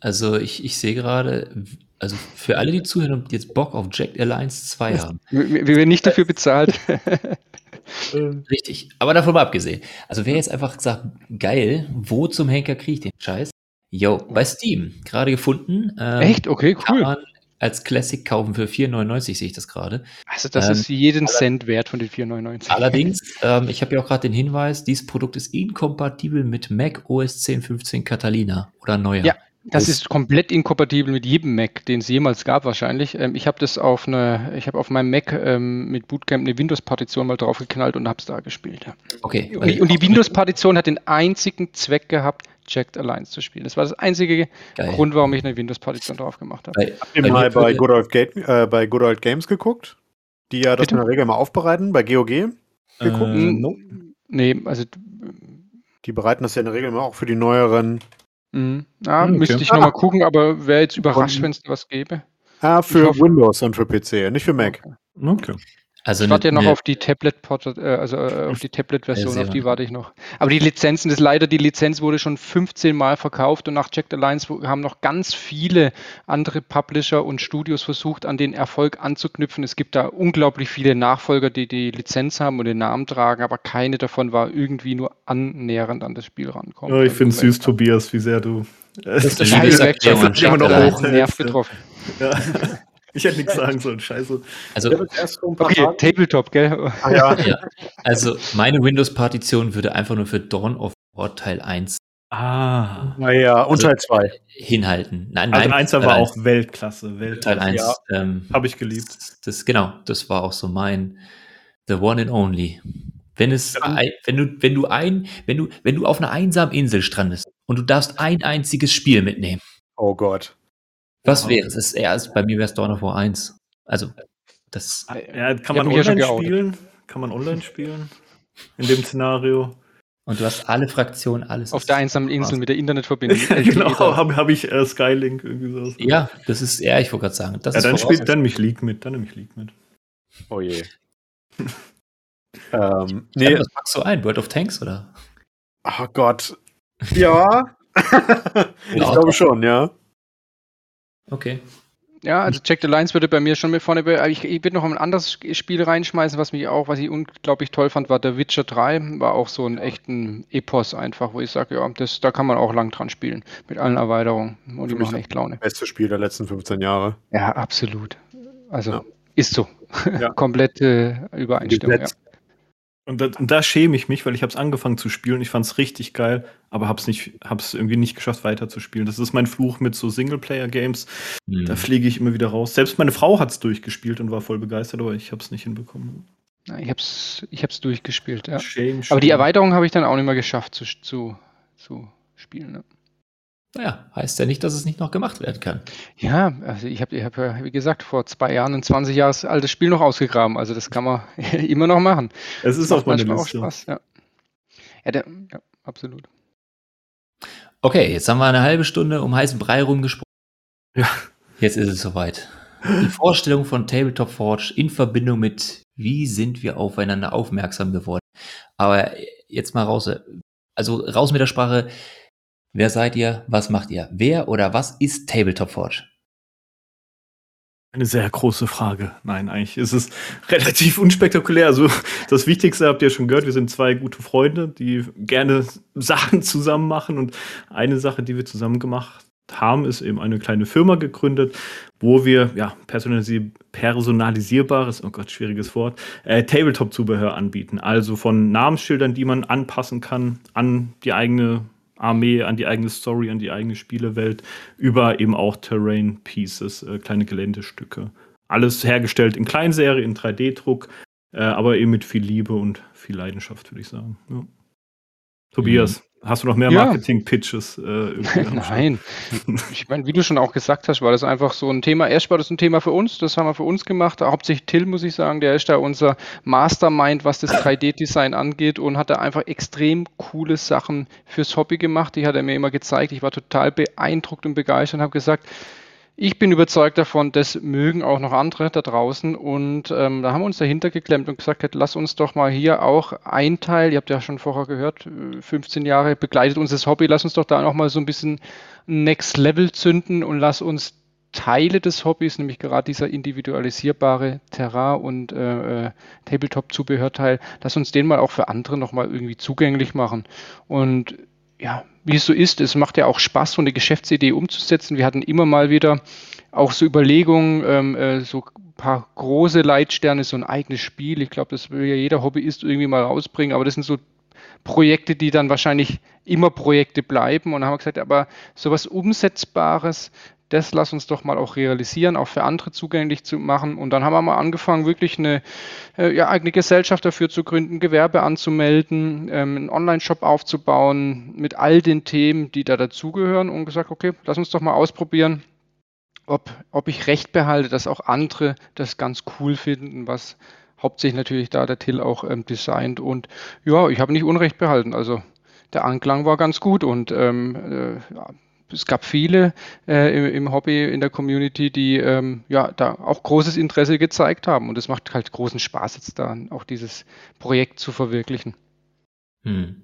Also ich, ich sehe gerade, also für alle, die zuhören und jetzt Bock auf Jack Alliance 2 haben. Wir, wir werden nicht dafür bezahlt. Richtig, aber davon mal abgesehen. Also wer jetzt einfach sagt, geil, wo zum Henker kriege ich den Scheiß? Yo, bei Steam, gerade gefunden. Ähm, Echt? Okay, cool. Kann man als Classic kaufen für 4,99 sehe ich das gerade. Also das ähm, ist jeden Cent wert von den 4,99. Allerdings, ähm, ich habe ja auch gerade den Hinweis, dieses Produkt ist inkompatibel mit Mac OS 10.15 Catalina oder neuer. Ja, das ist komplett inkompatibel mit jedem Mac, den es jemals gab wahrscheinlich. Ähm, ich habe das auf eine, ich habe auf meinem Mac ähm, mit Bootcamp eine Windows-Partition mal draufgeknallt und habe es da gespielt. Ja. Okay. Und, die, und die Windows-Partition hat den einzigen Zweck gehabt, Checked Alliance zu spielen. Das war das einzige Geil. Grund, warum ich eine Windows-Partition drauf gemacht habe. Bei, Habt ihr mal bei Good, Old äh, bei Good Old Games geguckt? Die ja das Bitte? in der Regel mal aufbereiten, bei GOG geguckt? Äh, no. Nee, also die bereiten das ja in der Regel immer auch für die neueren Mhm. Ja, hm, okay. müsste ich nochmal gucken, aber wäre jetzt überrascht, wenn es was gäbe. Ah, für Windows und für PC, nicht für Mac. Okay. okay. Also ich warte ja noch auf die Tablet, äh, also äh, auf die Tablet-Version, auf die warte ich noch. Aber die Lizenzen, das leider die Lizenz wurde schon 15 Mal verkauft und nach Checked Alliance haben noch ganz viele andere Publisher und Studios versucht, an den Erfolg anzuknüpfen. Es gibt da unglaublich viele Nachfolger, die die Lizenz haben und den Namen tragen, aber keine davon war irgendwie nur annähernd an das Spiel rankommen. Ja, ich finde es süß, Tobias, wie sehr du. Das ist der Scheiße, immer noch hoch. Nerv getroffen. Ja. Ich hätte nichts sagen sollen, scheiße. Also, okay. Tabletop, gell? Ah, ja. ja. Also, meine Windows-Partition würde einfach nur für Dawn of War Teil 1 Ah. Naja, und also Teil 2. Hinhalten. Nein, also nein, 1 war auch Weltklasse. Weltklasse. Teil 1. Ja, ähm, Habe ich geliebt. Das, genau, das war auch so mein The One and Only. Wenn es, ja. ein, wenn du, wenn du ein, wenn du, wenn du auf einer einsamen Insel strandest und du darfst ein einziges Spiel mitnehmen. Oh Gott. Was wäre es? Ist eher, bei mir wäre es Dawn of War 1. Also, das. Ah, ja, kann man online spielen? Kann man online spielen? In dem Szenario. Und du hast alle Fraktionen, alles. Auf der einsamen Insel mit der Internetverbindung. genau, habe hab ich äh, Skylink irgendwie so. Ja, das ist, ja, ich wollte gerade sagen. Das ja, dann spielt dann mich League mit, dann nehme ich League mit. Oh je. ähm, nee. Was packst du ein? World of Tanks oder? Oh Gott. Ja. ich glaube schon, ja. Okay. Ja, also Jack the Lions würde bei mir schon mit vorne. Ich, ich würde noch ein anderes Spiel reinschmeißen, was mich auch, was ich unglaublich toll fand, war The Witcher 3. War auch so ein echten Epos einfach, wo ich sage, ja, das, da kann man auch lang dran spielen. Mit allen Erweiterungen. Und die machen echt Laune. Beste Spiel der letzten 15 Jahre. Ja, absolut. Also ja. ist so. Ja. Komplette Übereinstimmung. Ja. Und da, und da, schäme ich mich, weil ich habe es angefangen zu spielen. Ich fand es richtig geil, aber habe es irgendwie nicht geschafft, weiterzuspielen. Das ist mein Fluch mit so Singleplayer-Games. Mhm. Da fliege ich immer wieder raus. Selbst meine Frau hat es durchgespielt und war voll begeistert, aber ich habe es nicht hinbekommen. Ich habe es ich hab's durchgespielt, ja. Shame, shame. Aber die Erweiterung habe ich dann auch nicht mehr geschafft zu, zu, zu spielen. Ne? Naja, heißt ja nicht, dass es nicht noch gemacht werden kann. Ja, also ich habe, ich hab, wie gesagt, vor zwei Jahren ein 20 Jahre altes Spiel noch ausgegraben. Also das kann man immer noch machen. Es ist auch meine Liste. Auch Spaß, ja. Ja, der, ja, absolut. Okay, jetzt haben wir eine halbe Stunde um heißen Brei rumgesprochen. Ja. Jetzt ist es soweit. Die Vorstellung von Tabletop Forge in Verbindung mit, wie sind wir aufeinander aufmerksam geworden. Aber jetzt mal raus, also raus mit der Sprache, Wer seid ihr? Was macht ihr? Wer oder was ist Tabletop Forge? Eine sehr große Frage. Nein, eigentlich ist es relativ unspektakulär. Also das Wichtigste habt ihr schon gehört. Wir sind zwei gute Freunde, die gerne Sachen zusammen machen. Und eine Sache, die wir zusammen gemacht haben, ist eben eine kleine Firma gegründet, wo wir ja personalisi personalisierbares, oh Gott, schwieriges Wort, äh, Tabletop-Zubehör anbieten. Also von Namensschildern, die man anpassen kann an die eigene Armee, an die eigene Story, an die eigene Spielewelt, über eben auch Terrain Pieces, äh, kleine Geländestücke. Alles hergestellt in Kleinserie, in 3D-Druck, äh, aber eben mit viel Liebe und viel Leidenschaft, würde ich sagen. Ja. Tobias, Hast du noch mehr Ja. Marketing-Pitches? Äh? Nein. Ich meine, wie du schon auch gesagt hast, war das einfach so ein Thema. Erst war das ein Thema für uns, das haben wir für uns gemacht. Hauptsächlich Till, muss ich sagen, der ist da unser Mastermind, was das 3D-Design angeht und hat da einfach extrem coole Sachen fürs Hobby gemacht. Die hat er mir immer gezeigt. Ich war total beeindruckt und begeistert und habe gesagt, ich bin überzeugt davon, das mögen auch noch andere da draußen. Und ähm, da haben wir uns dahinter geklemmt und gesagt, lass uns doch mal hier auch ein Teil, ihr habt ja schon vorher gehört, äh, 15 Jahre begleitet uns das Hobby, lass uns doch da noch mal so ein bisschen Next Level zünden und lass uns Teile des Hobbys, nämlich gerade dieser individualisierbare Terrain- und äh, äh, Tabletop-Zubehörteil, lass uns den mal auch für andere nochmal irgendwie zugänglich machen. Und ja, wie es so ist, es macht ja auch Spaß, so eine Geschäftsidee umzusetzen. Wir hatten immer mal wieder auch so Überlegungen, ähm, äh, so ein paar große Leitsterne, so ein eigenes Spiel. Ich glaube, das will ja jeder Hobbyist irgendwie mal rausbringen, aber das sind so Projekte, die dann wahrscheinlich immer Projekte bleiben. Und dann haben wir gesagt, aber sowas Umsetzbares, das lass uns doch mal auch realisieren, auch für andere zugänglich zu machen. Und dann haben wir mal angefangen, wirklich eine äh, ja, eigene Gesellschaft dafür zu gründen, Gewerbe anzumelden, ähm, einen Online-Shop aufzubauen mit all den Themen, die da dazugehören und gesagt, okay, lass uns doch mal ausprobieren, ob, ob ich recht behalte, dass auch andere das ganz cool finden, was hauptsächlich natürlich da der Till auch ähm, designt. Und ja, ich habe nicht Unrecht behalten. Also der Anklang war ganz gut und ähm, äh, ja, es gab viele äh, im, im, Hobby, in der Community, die ähm, ja da auch großes Interesse gezeigt haben. Und es macht halt großen Spaß, jetzt da auch dieses Projekt zu verwirklichen. Hm.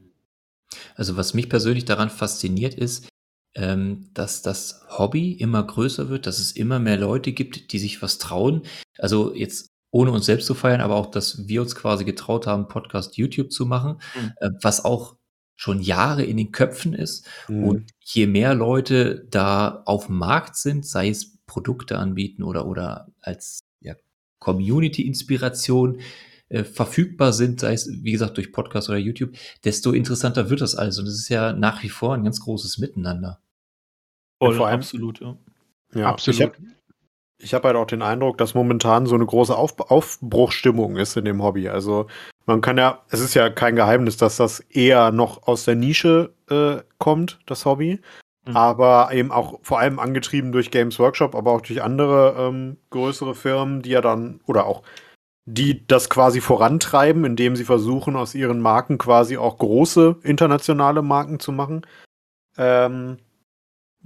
Also was mich persönlich daran fasziniert ist, ähm, dass das Hobby immer größer wird, dass es immer mehr Leute gibt, die sich was trauen. Also jetzt ohne uns selbst zu feiern, aber auch, dass wir uns quasi getraut haben, Podcast YouTube zu machen, mhm. äh, was auch schon Jahre in den Köpfen ist. Mhm. Und je mehr Leute da auf dem Markt sind, sei es Produkte anbieten oder, oder als ja, Community-Inspiration äh, verfügbar sind, sei es, wie gesagt, durch Podcast oder YouTube, desto interessanter wird das alles. Und es ist ja nach wie vor ein ganz großes Miteinander. Voll, vor allem, absolut, ja. Ja, absolut. Ich habe hab halt auch den Eindruck, dass momentan so eine große Auf Aufbruchstimmung ist in dem Hobby. Also man kann ja, es ist ja kein Geheimnis, dass das eher noch aus der Nische äh, kommt, das Hobby. Mhm. Aber eben auch vor allem angetrieben durch Games Workshop, aber auch durch andere ähm, größere Firmen, die ja dann, oder auch die das quasi vorantreiben, indem sie versuchen, aus ihren Marken quasi auch große internationale Marken zu machen. Ähm,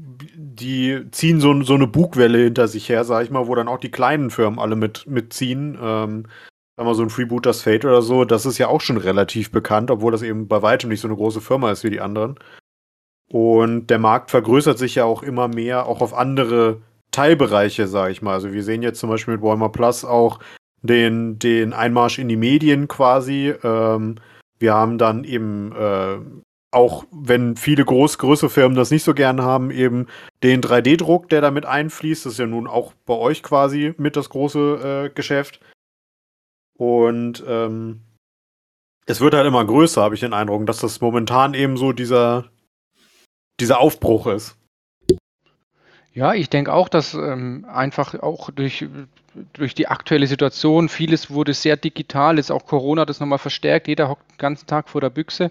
die ziehen so, so eine Bugwelle hinter sich her, sag ich mal, wo dann auch die kleinen Firmen alle mit, mitziehen. Ähm, sagen wir so ein Freebooters Fate oder so, das ist ja auch schon relativ bekannt, obwohl das eben bei weitem nicht so eine große Firma ist wie die anderen. Und der Markt vergrößert sich ja auch immer mehr, auch auf andere Teilbereiche, sag ich mal. Also wir sehen jetzt zum Beispiel mit Warhammer Plus auch den, den Einmarsch in die Medien quasi. Ähm, wir haben dann eben äh, auch wenn viele groß, größere Firmen das nicht so gern haben, eben den 3D-Druck, der damit einfließt. Das ist ja nun auch bei euch quasi mit das große äh, Geschäft. Und ähm, es wird halt immer größer, habe ich den Eindruck, dass das momentan eben so dieser, dieser Aufbruch ist. Ja, ich denke auch, dass ähm, einfach auch durch, durch die aktuelle Situation vieles wurde sehr digital. Jetzt auch Corona das nochmal verstärkt. Jeder hockt den ganzen Tag vor der Büchse.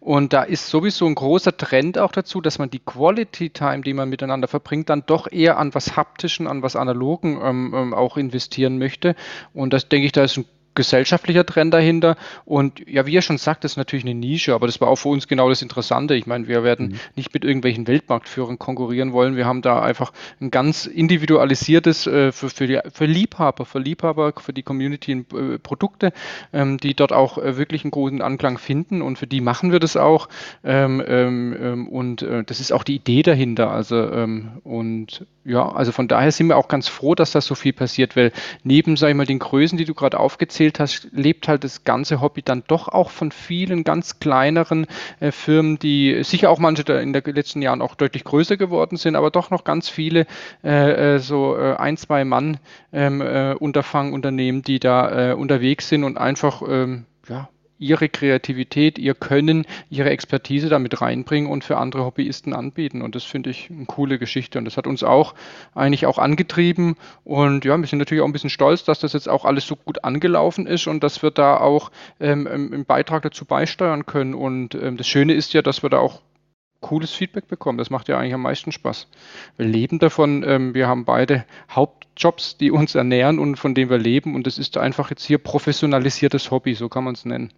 Und da ist sowieso ein großer Trend auch dazu, dass man die Quality Time, die man miteinander verbringt, dann doch eher an was Haptischen, an was Analogen ähm, ähm auch investieren möchte. Und das denke ich, da ist ein gesellschaftlicher Trend dahinter. Und ja, wie ihr schon sagt, das ist natürlich eine Nische, aber das war auch für uns genau das Interessante. Ich meine, wir werden mhm. nicht mit irgendwelchen Weltmarktführern konkurrieren wollen. Wir haben da einfach ein ganz individualisiertes äh, für, für, die, für Liebhaber, für Liebhaber, für die Community äh, Produkte, ähm, die dort auch äh, wirklich einen großen Anklang finden und für die machen wir das auch. Ähm, ähm, ähm und äh, das ist auch die Idee dahinter. Also ähm, und ja, also von daher sind wir auch ganz froh, dass das so viel passiert, weil neben, sag ich mal, den Größen, die du gerade aufgezählt hast, lebt halt das ganze Hobby dann doch auch von vielen ganz kleineren äh, Firmen, die sicher auch manche in den letzten Jahren auch deutlich größer geworden sind, aber doch noch ganz viele äh, äh so äh, ein, zwei Mann ähm, äh, Unterfangen, Unternehmen, die da äh, unterwegs sind und einfach ähm, ja, ihre Kreativität, ihr Können, ihre Expertise damit reinbringen und für andere Hobbyisten anbieten. Und das finde ich eine coole Geschichte. Und das hat uns auch eigentlich auch angetrieben. Und ja, wir sind natürlich auch ein bisschen stolz, dass das jetzt auch alles so gut angelaufen ist und dass wir da auch ähm, einen Beitrag dazu beisteuern können. Und ähm, das Schöne ist ja, dass wir da auch cooles Feedback bekommen. Das macht ja eigentlich am meisten Spaß. Wir leben davon. Ähm, wir haben beide Hauptjobs, die uns ernähren und von denen wir leben. Und das ist einfach jetzt hier professionalisiertes Hobby, so kann man es nennen.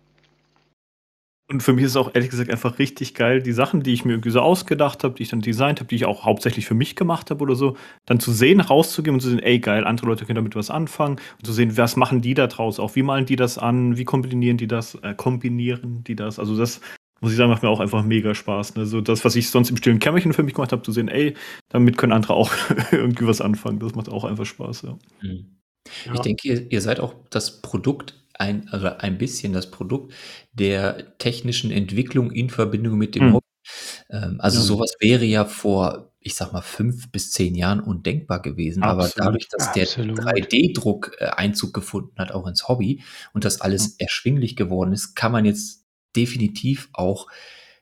Und für mich ist es auch ehrlich gesagt einfach richtig geil, die Sachen, die ich mir irgendwie so ausgedacht habe, die ich dann designt habe, die ich auch hauptsächlich für mich gemacht habe oder so, dann zu sehen, rauszugehen und zu sehen, ey geil, andere Leute können damit was anfangen und zu sehen, was machen die da draus auch, wie malen die das an, wie kombinieren die das, äh, kombinieren die das, also das muss ich sagen, macht mir auch einfach mega Spaß. Ne? So das, was ich sonst im stillen Kämmerchen für mich gemacht habe, zu sehen, ey, damit können andere auch irgendwie was anfangen. Das macht auch einfach Spaß, ja. Mhm. Ich ja. denke, ihr, ihr, seid auch das Produkt, ein, also ein bisschen das Produkt der technischen Entwicklung in Verbindung mit dem mhm. Hobby. Ähm, also ja. sowas wäre ja vor, ich sag mal, fünf bis zehn Jahren undenkbar gewesen. Absolut. Aber dadurch, dass Absolut. der 3D-Druck äh, Einzug gefunden hat, auch ins Hobby und das alles mhm. erschwinglich geworden ist, kann man jetzt definitiv auch,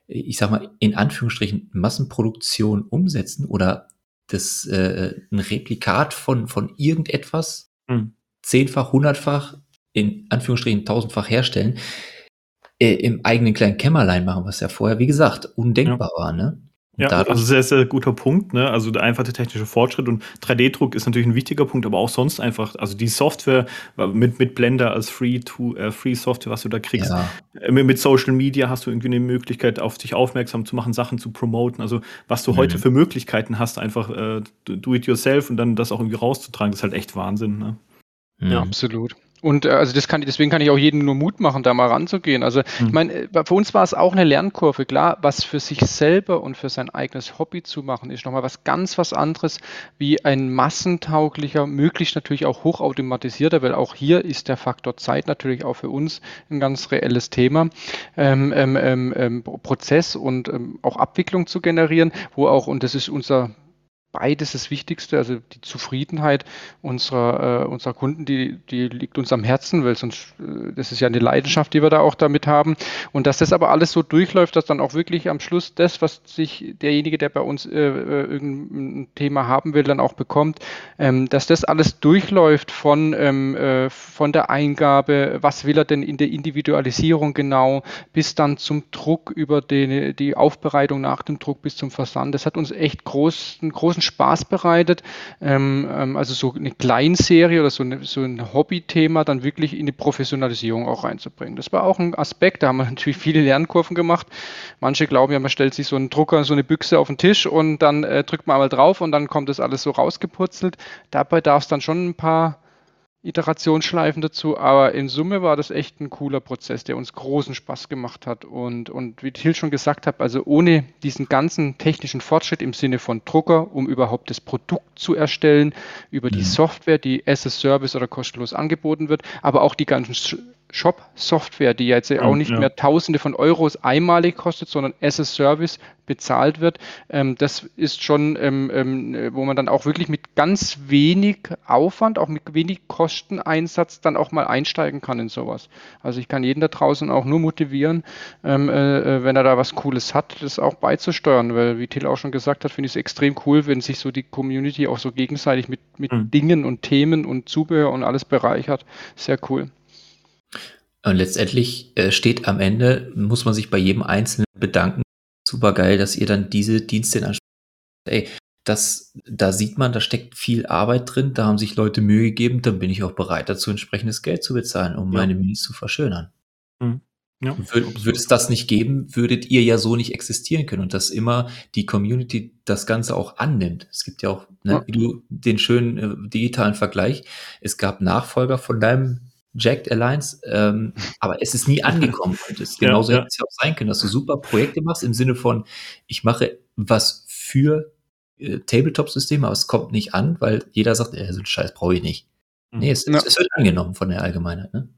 ich sag mal, in Anführungsstrichen Massenproduktion umsetzen oder das äh, ein Replikat von, von irgendetwas hm. zehnfach, hundertfach, in Anführungsstrichen tausendfach herstellen, äh, im eigenen kleinen Kämmerlein machen, was ja vorher, wie gesagt, undenkbar ja. war, ne? Ja, also sehr, sehr guter Punkt. Ne? Also der einfache technische Fortschritt und 3D-Druck ist natürlich ein wichtiger Punkt, aber auch sonst einfach, also die Software mit, mit Blender als Free, to, äh, Free Software, was du da kriegst. Ja. Äh, mit, mit, Social Media hast du irgendwie eine Möglichkeit, auf dich aufmerksam zu machen, Sachen zu promoten. Also was du mhm. heute für Möglichkeiten hast, einfach äh, do it yourself und dann das auch irgendwie rauszutragen, das ist halt echt Wahnsinn. Ne? Mhm. Ja, absolut. Und äh, also das kann, deswegen kann ich auch jedem nur Mut machen, da mal ranzugehen. Also mhm. ich meine, äh, für uns war es auch eine Lernkurve. Klar, was für sich selber und für sein eigenes Hobby zu machen, ist nochmal was ganz was anderes wie ein massentauglicher, möglichst natürlich auch hochautomatisierter, weil auch hier ist der Faktor Zeit natürlich auch für uns ein ganz reelles Thema, ähm, ähm, ähm, ähm Prozess und ähm, auch Abwicklung zu generieren, wo auch, und das ist unser beides das Wichtigste, also die Zufriedenheit unserer, äh, unserer Kunden, die, die liegt uns am Herzen, weil sonst, äh, das ist ja eine Leidenschaft, die wir da auch damit haben. Und dass das aber alles so durchläuft, dass dann auch wirklich am Schluss das, was sich derjenige, der bei uns äh, äh irgendein Thema haben will, dann auch bekommt, ähm, dass das alles durchläuft von, ähm, äh, von der Eingabe, was will er denn in der Individualisierung genau, bis dann zum Druck über die, die Aufbereitung nach dem Druck bis zum Versand. Das hat uns echt groß, einen großen Spaß bereitet. Ähm, ähm, also so eine Kleinserie oder so, eine, so ein Hobbythema dann wirklich in die Professionalisierung auch reinzubringen. Das war auch ein Aspekt, da haben wir natürlich viele Lernkurven gemacht. Manche glauben ja, man stellt sich so einen Drucker, so eine Büchse auf den Tisch und dann äh, drückt man einmal drauf und dann kommt das alles so rausgeputzelt. Dabei darf es dann schon ein paar Iterationsschleifen dazu, aber in Summe war das echt ein cooler Prozess, der uns großen Spaß gemacht hat. Und, und wie Till schon gesagt hat, also ohne diesen ganzen technischen Fortschritt im Sinne von Drucker, um überhaupt das Produkt zu erstellen, über die mhm. Software, die as a Service oder kostenlos angeboten wird, aber auch die ganzen Shop-Software, die jetzt ja auch nicht ja. mehr Tausende von Euros einmalig kostet, sondern as a Service bezahlt wird. Ähm, das ist schon, ähm, ähm, wo man dann auch wirklich mit ganz wenig Aufwand, auch mit wenig Kosteneinsatz dann auch mal einsteigen kann in sowas. Also ich kann jeden da draußen auch nur motivieren, ähm, äh, äh, wenn er da was Cooles hat, das auch beizusteuern, weil wie Till auch schon gesagt hat, finde ich es extrem cool, wenn sich so die Community auch so gegenseitig mit, mit mhm. Dingen und Themen und Zubehör und alles bereichert. Sehr cool. Und letztendlich äh, steht am Ende, muss man sich bei jedem Einzelnen bedanken. Super geil, dass ihr dann diese Dienste in Anspruch Ey, das, da sieht man, da steckt viel Arbeit drin, da haben sich Leute Mühe gegeben, dann bin ich auch bereit dazu, entsprechendes Geld zu bezahlen, um ja. meine Minis zu verschönern. Mhm. Ja, Würde es das nicht geben, würdet ihr ja so nicht existieren können und dass immer die Community das Ganze auch annimmt. Es gibt ja auch, ne, ja. wie du den schönen äh, digitalen Vergleich, es gab Nachfolger von deinem Jacked Alliance, ähm, aber es ist nie angekommen. Und es genauso ja, ja. hätte es ja auch sein können, dass du super Projekte machst im Sinne von, ich mache was für äh, Tabletop-Systeme, aber es kommt nicht an, weil jeder sagt, äh, so einen Scheiß brauche ich nicht. Mhm. Nee, es, ja. es, wird angenommen von der Allgemeinheit. Ne?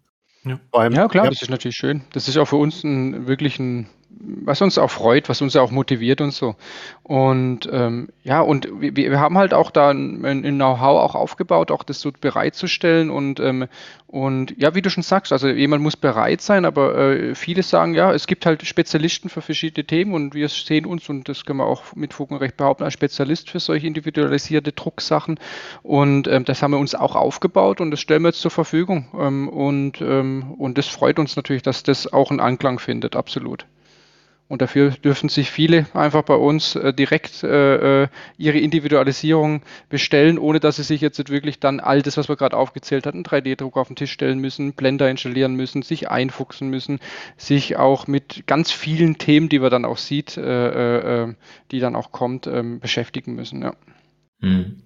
Ja. ja, klar, das ist natürlich schön. Das ist auch für uns ein, wirklich ein was uns auch freut, was uns auch motiviert und so. Und ähm, ja, und wir, wir haben halt auch da ein, ein Know-how auch aufgebaut, auch das so bereitzustellen und, ähm, und ja, wie du schon sagst, also jemand muss bereit sein, aber äh, viele sagen, ja, es gibt halt Spezialisten für verschiedene Themen und wir sehen uns, und das können wir auch mit Fug und Recht behaupten, als Spezialist für solche individualisierte Drucksachen. Und ähm, das haben wir uns auch aufgebaut und das stellen wir jetzt zur Verfügung. Ähm, und, ähm, und das freut uns natürlich, dass das auch einen Anklang findet, absolut. Und dafür dürfen sich viele einfach bei uns äh, direkt äh, äh ihre Individualisierung bestellen, ohne dass sie sich jetzt wirklich dann all das, was wir gerade aufgezählt hatten, 3D-Druck auf den Tisch stellen müssen, Blender installieren müssen, sich einfuchsen müssen, sich auch mit ganz vielen Themen, die man dann auch sieht, äh, äh, äh die dann auch kommt, ähm, beschäftigen müssen. Ja. Mhm.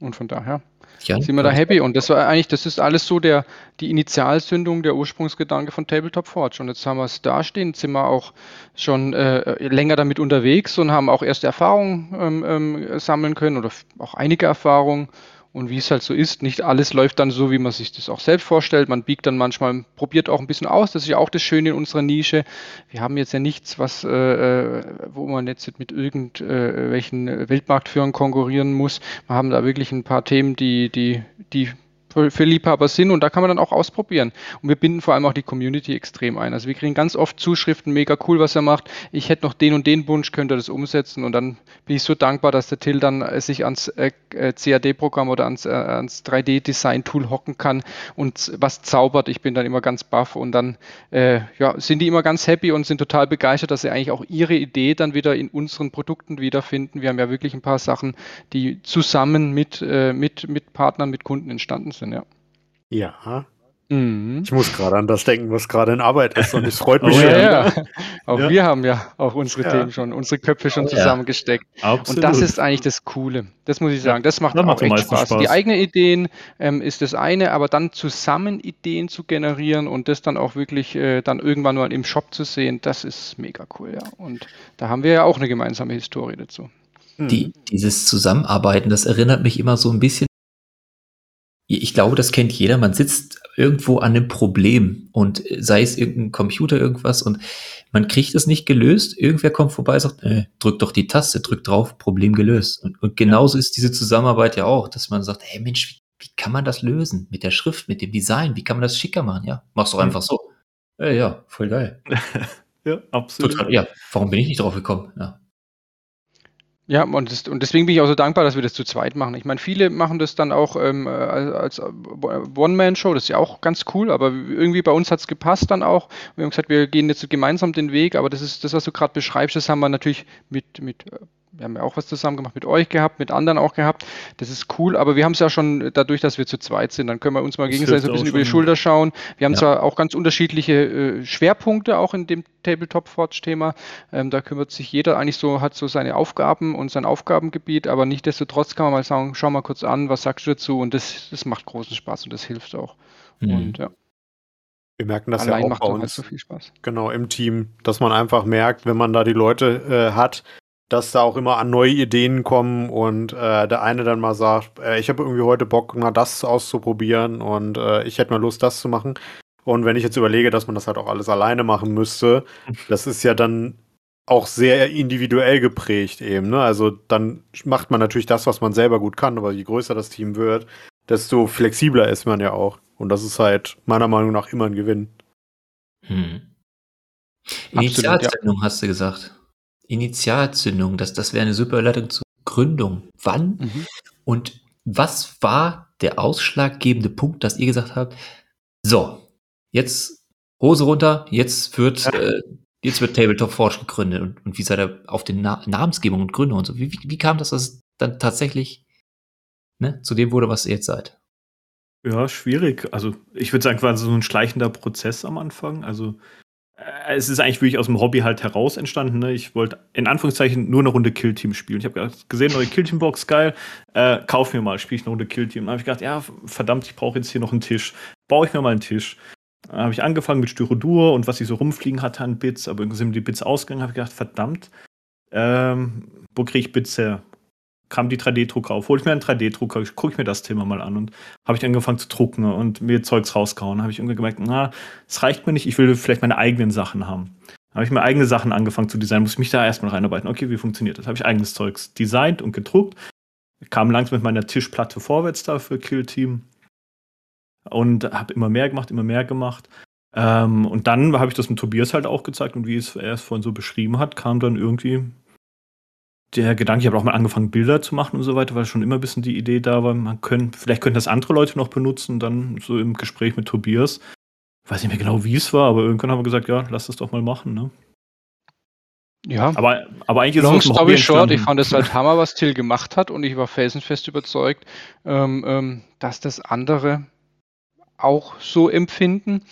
Und von daher ja, sind wir da happy. Und das war eigentlich, das ist alles so der, die Initialzündung, der Ursprungsgedanke von Tabletop Forge. Und jetzt haben wir es dastehen, sind wir auch schon äh, länger damit unterwegs und haben auch erste Erfahrungen ähm, ähm, sammeln können oder auch einige Erfahrungen. Und wie es halt so ist, nicht alles läuft dann so, wie man sich das auch selbst vorstellt. Man biegt dann manchmal, probiert auch ein bisschen aus. Das ist ja auch das Schöne in unserer Nische. Wir haben jetzt ja nichts, was, äh, äh wo man jetzt mit irgendwelchen äh, Weltmarktführern konkurrieren muss. Wir haben da wirklich ein paar Themen, die, die, die für, für Liebhaber sind und da kann man dann auch ausprobieren. Und wir binden vor allem auch die Community extrem ein. Also wir kriegen ganz oft Zuschriften, mega cool, was er macht. Ich hätte noch den und den Wunsch, könnte das umsetzen und dann bin ich so dankbar, dass der Till dann äh, sich ans äh, äh CAD-Programm oder ans, äh, ans 3D-Design-Tool hocken kann und was zaubert. Ich bin dann immer ganz baff und dann äh, ja, sind die immer ganz happy und sind total begeistert, dass sie eigentlich auch ihre Idee dann wieder in unseren Produkten wiederfinden. Wir haben ja wirklich ein paar Sachen, die zusammen mit, äh, mit, mit Partnern, mit Kunden entstanden sind. Blödsinn, ja. Ja. Mhm. Ich muss gerade an das denken, was gerade in Arbeit ist und es freut mich oh, schon. Ja, ja. Auch ja. wir haben ja auch unsere ja. Themen schon, unsere Köpfe schon zusammengesteckt. Absolut. Und das ist eigentlich das Coole. Das muss ich sagen. Das macht, das auch macht echt Spaß. Spaß. Die eigenen Ideen ähm, ist das eine, aber dann zusammen Ideen zu generieren und das dann auch wirklich äh, dann irgendwann mal im Shop zu sehen, das ist mega cool, ja. Und da haben wir ja auch eine gemeinsame Historie dazu. Die, dieses Zusammenarbeiten, das erinnert mich immer so ein bisschen ich glaube, das kennt jeder. Man sitzt irgendwo an einem Problem und sei es irgendein Computer, irgendwas und man kriegt es nicht gelöst. Irgendwer kommt vorbei und sagt, äh, drück doch die Taste, drück drauf, Problem gelöst. Und, und genauso ist diese Zusammenarbeit ja auch, dass man sagt, hey Mensch, wie, wie, kann man das lösen? Mit der Schrift, mit dem Design, wie kann man das schicker machen? Ja, mach's doch einfach so. Ja, ja, voll geil. ja, absolut. Total, ja, warum bin ich nicht drauf gekommen? Ja. Ja, und, das, und, deswegen bin ich auch so dankbar, dass wir das zu zweit machen. Ich meine, viele machen das dann auch ähm, als, als One-Man-Show, das ist ja auch ganz cool, aber irgendwie bei uns hat es gepasst dann auch. Wir haben gesagt, wir gehen jetzt gemeinsam den Weg, aber das ist das, was du gerade beschreibst, das haben wir natürlich mit, mit wir haben ja auch was zusammen gemacht mit euch gehabt, mit anderen auch gehabt. Das ist cool, aber wir haben es ja schon dadurch, dass wir zu zweit sind, dann können wir uns mal gegenseitig ein bisschen über die Schulter schauen. Wir haben ja. zwar auch ganz unterschiedliche äh, Schwerpunkte auch in dem Tabletop Forge Thema. Ähm, da kümmert sich jeder eigentlich so, hat so seine Aufgaben und sein Aufgabengebiet, aber nichtdestotrotz kann man mal sagen, schau mal kurz an, was sagst du dazu? Und das, das macht großen Spaß und das hilft auch. Mhm. Und ja. Wir merken das Allein ja auch bei uns. Halt so viel Spaß. Genau, im Team, dass man einfach merkt, wenn man da die Leute äh, hat, dass da auch immer an neue Ideen kommen und äh, der eine dann mal sagt, äh, ich habe irgendwie heute Bock, mal das auszuprobieren und äh, ich hätte mal Lust, das zu machen. Und wenn ich jetzt überlege, dass man das halt auch alles alleine machen müsste, das ist ja dann auch sehr individuell geprägt eben. Ne? Also dann macht man natürlich das, was man selber gut kann, aber je größer das Team wird, desto flexibler ist man ja auch. Und das ist halt meiner Meinung nach immer ein Gewinn. Hm. Initialzündung ja. hast du gesagt. Initialzündung, das, das wäre eine super Überleitung zur Gründung. Wann mhm. und was war der ausschlaggebende Punkt, dass ihr gesagt habt, so, jetzt Hose runter, jetzt wird, ja. äh, jetzt wird Tabletop Forge gegründet und, und wie seid ihr auf den Na Namensgebung und Gründung und so? Wie, wie, wie kam das, dass es dann tatsächlich ne, zu dem wurde, was ihr jetzt seid? Ja, schwierig. Also ich würde sagen, war so ein schleichender Prozess am Anfang. Also es ist eigentlich wirklich aus dem Hobby halt heraus entstanden. Ne? Ich wollte in Anführungszeichen nur eine Runde Killteam spielen. Ich habe gesehen, neue Killteam-Box, geil, äh, kauf mir mal, spiele ich eine Runde Killteam. Dann habe ich gedacht, ja, verdammt, ich brauche jetzt hier noch einen Tisch. Baue ich mir mal einen Tisch. Dann habe ich angefangen mit Styrodur und was ich so rumfliegen hatte an Bits, aber irgendwie sind die Bits ausgegangen, habe ich gedacht, verdammt, ähm, wo kriege ich Bits her? Kam die 3D-Drucker auf. Hol ich mir einen 3D-Drucker, gucke ich mir das Thema mal an und habe ich angefangen zu drucken und mir Zeugs rausgehauen. Habe ich irgendwie gemerkt, na, es reicht mir nicht, ich will vielleicht meine eigenen Sachen haben. Habe ich mir eigene Sachen angefangen zu designen, muss ich mich da erstmal reinarbeiten. Okay, wie funktioniert das? Habe ich eigenes Zeugs designt und gedruckt. Kam langsam mit meiner Tischplatte vorwärts da für Kill Team und habe immer mehr gemacht, immer mehr gemacht. Ähm, und dann habe ich das mit Tobias halt auch gezeigt und wie es er es vorhin so beschrieben hat, kam dann irgendwie der Gedanke, ich habe auch mal angefangen, Bilder zu machen und so weiter, weil schon immer ein bisschen die Idee da war, man können, vielleicht könnten das andere Leute noch benutzen, dann so im Gespräch mit Tobias. Weiß nicht mehr genau, wie es war, aber irgendwann haben wir gesagt, ja, lass das doch mal machen, ne? Ja. Aber, aber eigentlich Long ist es story short, ich fand es halt Hammer, was Till gemacht hat und ich war felsenfest überzeugt, ähm, ähm, dass das andere auch so empfinden.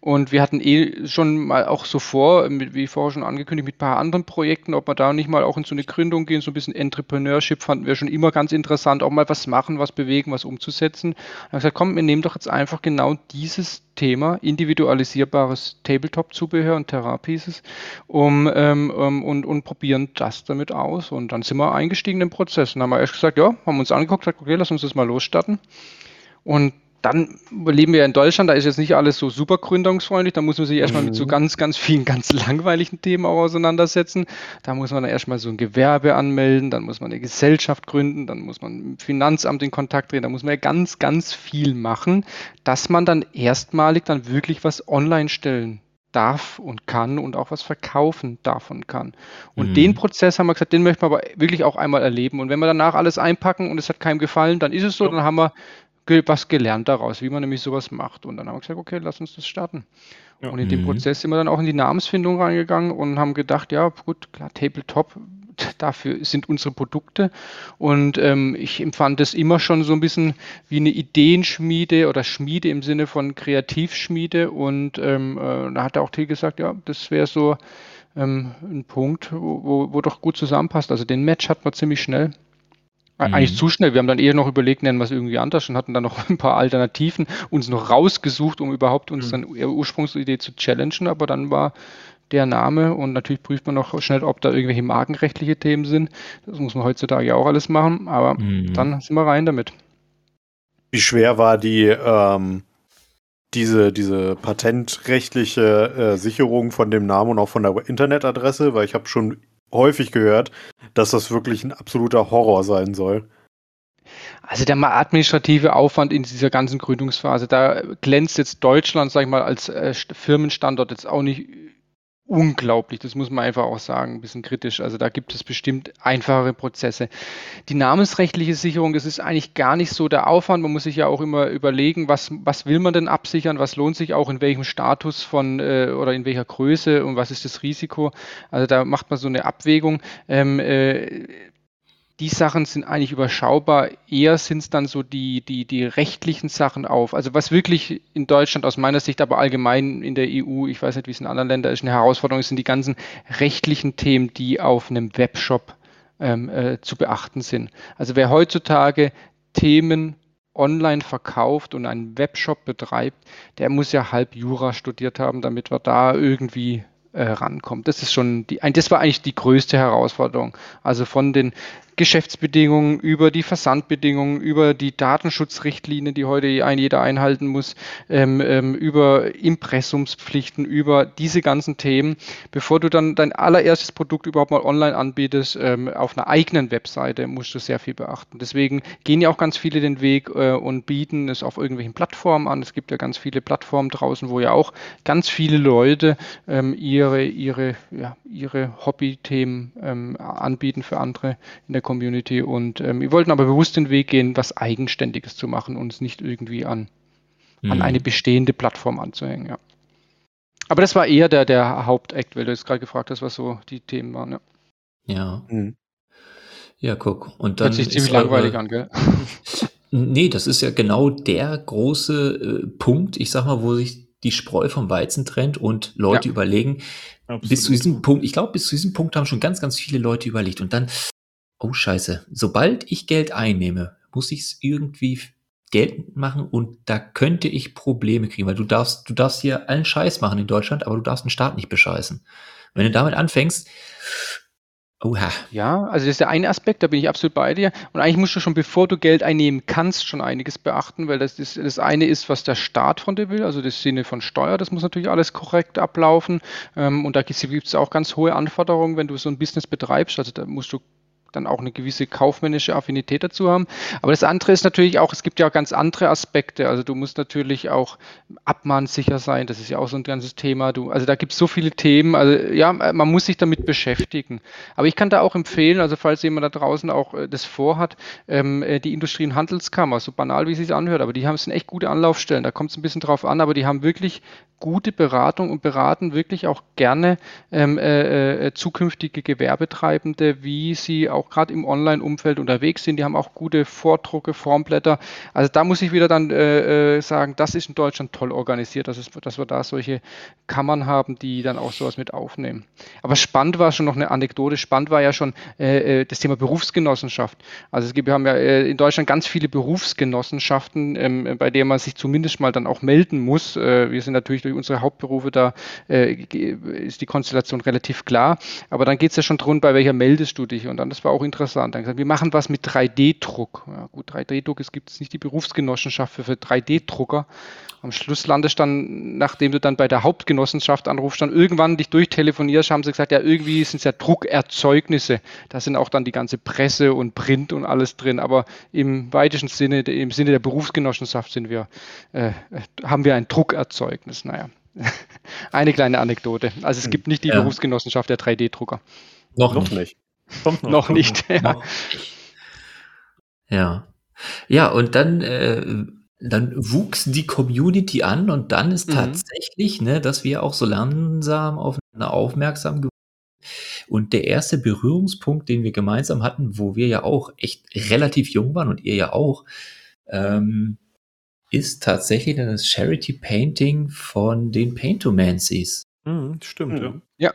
Und wir hatten eh schon mal auch so vor, wie vorher schon angekündigt, mit ein paar anderen Projekten, ob wir da nicht mal auch in so eine Gründung gehen, so ein bisschen Entrepreneurship fanden wir schon immer ganz interessant, auch mal was machen, was bewegen, was umzusetzen. Dann haben gesagt, komm, wir nehmen doch jetzt einfach genau dieses Thema, individualisierbares Tabletop-Zubehör und Therapies, um, ähm, um, und, und probieren das damit aus. Und dann sind wir eingestiegen im Prozess und haben erst gesagt, ja, haben uns angeguckt, gesagt, okay, lass uns das mal losstarten. Und dann leben wir in Deutschland, da ist jetzt nicht alles so super gründungsfreundlich, da muss man sich erstmal mhm. mit so mhm. ganz, ganz vielen ganz langweiligen Themen auch auseinandersetzen. Da muss man dann erstmal so ein Gewerbe anmelden, dann muss man eine Gesellschaft gründen, dann muss man mit dem Finanzamt in Kontakt treten, da muss man ja ganz, ganz viel machen, dass man dann erstmalig dann wirklich was online stellen darf und kann und auch was verkaufen darf und kann. Und mhm. den Prozess haben wir gesagt, den möchten wir aber wirklich auch einmal erleben. Und wenn wir danach alles einpacken und es hat keinem gefallen, dann ist es so, dann haben wir was gelernt daraus, wie man nämlich sowas macht. Und dann haben wir gesagt, okay, lass uns das starten. Ja. Und in dem mhm. Prozess sind wir dann auch in die Namensfindung reingegangen und haben gedacht, ja, gut, klar, Tabletop, dafür sind unsere Produkte. Und ähm, ich empfand das immer schon so ein bisschen wie eine Ideenschmiede oder Schmiede im Sinne von Kreativschmiede. Und ähm, äh, da hat auch Till gesagt, ja, das wäre so ähm, ein Punkt, wo, wo, wo doch gut zusammenpasst. Also den Match hat man ziemlich schnell. Mhm. Eigentlich zu schnell. Wir haben dann eher noch überlegt, nennen wir es irgendwie anders und hatten dann noch ein paar Alternativen uns noch rausgesucht, um überhaupt uns mhm. dann Ursprungsidee zu challengen. Aber dann war der Name und natürlich prüft man noch schnell, ob da irgendwelche markenrechtliche Themen sind. Das muss man heutzutage auch alles machen. Aber mhm. dann sind wir rein damit. Wie schwer war die ähm, diese, diese patentrechtliche äh, Sicherung von dem Namen und auch von der Internetadresse? Weil ich habe schon häufig gehört, dass das wirklich ein absoluter Horror sein soll. Also der administrative Aufwand in dieser ganzen Gründungsphase, da glänzt jetzt Deutschland, sag ich mal, als äh, Firmenstandort jetzt auch nicht unglaublich. Das muss man einfach auch sagen, ein bisschen kritisch. Also da gibt es bestimmt einfachere Prozesse. Die namensrechtliche Sicherung, das ist eigentlich gar nicht so der Aufwand. Man muss sich ja auch immer überlegen, was, was will man denn absichern, was lohnt sich auch in welchem Status von äh, oder in welcher Größe und was ist das Risiko. Also da macht man so eine Abwägung. Ähm, äh, die Sachen sind eigentlich überschaubar. Eher sind es dann so die, die, die rechtlichen Sachen auf. Also was wirklich in Deutschland aus meiner Sicht, aber allgemein in der EU, ich weiß nicht, wie es in anderen Ländern ist, eine Herausforderung sind die ganzen rechtlichen Themen, die auf einem Webshop ähm, äh, zu beachten sind. Also wer heutzutage Themen online verkauft und einen Webshop betreibt, der muss ja halb Jura studiert haben, damit wir da irgendwie äh, rankommt. Das ist schon die, das war eigentlich die größte Herausforderung. Also von den Geschäftsbedingungen, über die Versandbedingungen, über die Datenschutzrichtlinien, die heute ein jeder einhalten muss, ähm, ähm, über Impressumspflichten, über diese ganzen Themen, bevor du dann dein allererstes Produkt überhaupt mal online anbietest, ähm, auf einer eigenen Webseite, musst du sehr viel beachten. Deswegen gehen ja auch ganz viele den Weg äh, und bieten es auf irgendwelchen Plattformen an. Es gibt ja ganz viele Plattformen draußen, wo ja auch ganz viele Leute ähm, ihre, ihre, ja, ihre Hobbythemen ähm, anbieten für andere in der der Community und ähm, wir wollten aber bewusst den Weg gehen, was Eigenständiges zu machen und es nicht irgendwie an, mhm. an eine bestehende Plattform anzuhängen. Ja. Aber das war eher der, der Hauptakt, weil du jetzt gerade gefragt hast, was so die Themen waren. Ja. Ja, mhm. ja guck. Und dann Hört sich ziemlich langweilig an, gell? nee, das ist ja genau der große äh, Punkt, ich sag mal, wo sich die Spreu vom Weizen trennt und Leute ja. überlegen, Absolut. bis zu diesem Punkt, ich glaube, bis zu diesem Punkt haben schon ganz, ganz viele Leute überlegt. Und dann oh scheiße, sobald ich Geld einnehme, muss ich es irgendwie geltend machen und da könnte ich Probleme kriegen, weil du darfst, du darfst hier allen Scheiß machen in Deutschland, aber du darfst den Staat nicht bescheißen. Wenn du damit anfängst, Oha. Ja, also das ist der eine Aspekt, da bin ich absolut bei dir. Und eigentlich musst du schon, bevor du Geld einnehmen kannst, schon einiges beachten, weil das, das, das eine ist, was der Staat von dir will, also das Sinne von Steuer, das muss natürlich alles korrekt ablaufen. Ähm, und da gibt es auch ganz hohe Anforderungen, wenn du so ein Business betreibst. Also da musst du dann auch eine gewisse kaufmännische Affinität dazu haben. Aber das andere ist natürlich auch, es gibt ja auch ganz andere Aspekte. Also du musst natürlich auch abmahnsicher sein, das ist ja auch so ein ganzes Thema. Du, also da gibt es so viele Themen. Also ja, man muss sich damit beschäftigen. Aber ich kann da auch empfehlen, also falls jemand da draußen auch äh, das vorhat, ähm, äh, die Industrie- und Handelskammer, so banal wie es sich anhört, aber die haben es echt gute Anlaufstellen. Da kommt es ein bisschen drauf an, aber die haben wirklich gute Beratung und beraten wirklich auch gerne ähm, äh, äh, zukünftige Gewerbetreibende, wie sie auch gerade im Online-Umfeld unterwegs sind. Die haben auch gute Vordrucke, Formblätter. Also da muss ich wieder dann äh, äh, sagen, das ist in Deutschland toll organisiert, dass, es, dass wir da solche Kammern haben, die dann auch sowas mit aufnehmen. Aber spannend war schon noch eine Anekdote. Spannend war ja schon äh, das Thema Berufsgenossenschaft. Also es gibt, wir haben ja in Deutschland ganz viele Berufsgenossenschaften, ähm, bei denen man sich zumindest mal dann auch melden muss. wir sind natürlich durch unsere Hauptberufe, da äh, ist die Konstellation relativ klar. Aber dann geht es ja schon darum, bei welcher meldest du dich? Und dann, das war auch interessant. Dann gesagt, wir machen was mit 3D-Druck. Ja, gut, 3D-Druck, es gibt nicht die Berufsgenossenschaft für, für 3D-Drucker. Am Schluss landest dann, nachdem du dann bei der Hauptgenossenschaft anrufst, dann irgendwann dich durchtelefonierst, haben sie gesagt, ja, irgendwie sind es ja Druckerzeugnisse. Da sind auch dann die ganze Presse und Print und alles drin. Aber im weitesten Sinne, im Sinne der Berufsgenossenschaft sind wir, äh, haben wir ein Druckerzeugnis. Naja, eine kleine Anekdote. Also es hm. gibt nicht die ja. Berufsgenossenschaft der 3D-Drucker. Noch, noch nicht. Kommt noch, noch nicht. Ja. ja. Ja, und dann äh, dann wuchs die Community an und dann ist mhm. tatsächlich, ne, dass wir auch so langsam aufeinander aufmerksam geworden und der erste Berührungspunkt, den wir gemeinsam hatten, wo wir ja auch echt relativ jung waren und ihr ja auch, ähm, ist tatsächlich dann das Charity Painting von den Paintomancies. Mhm, stimmt, mhm. ja. Ja.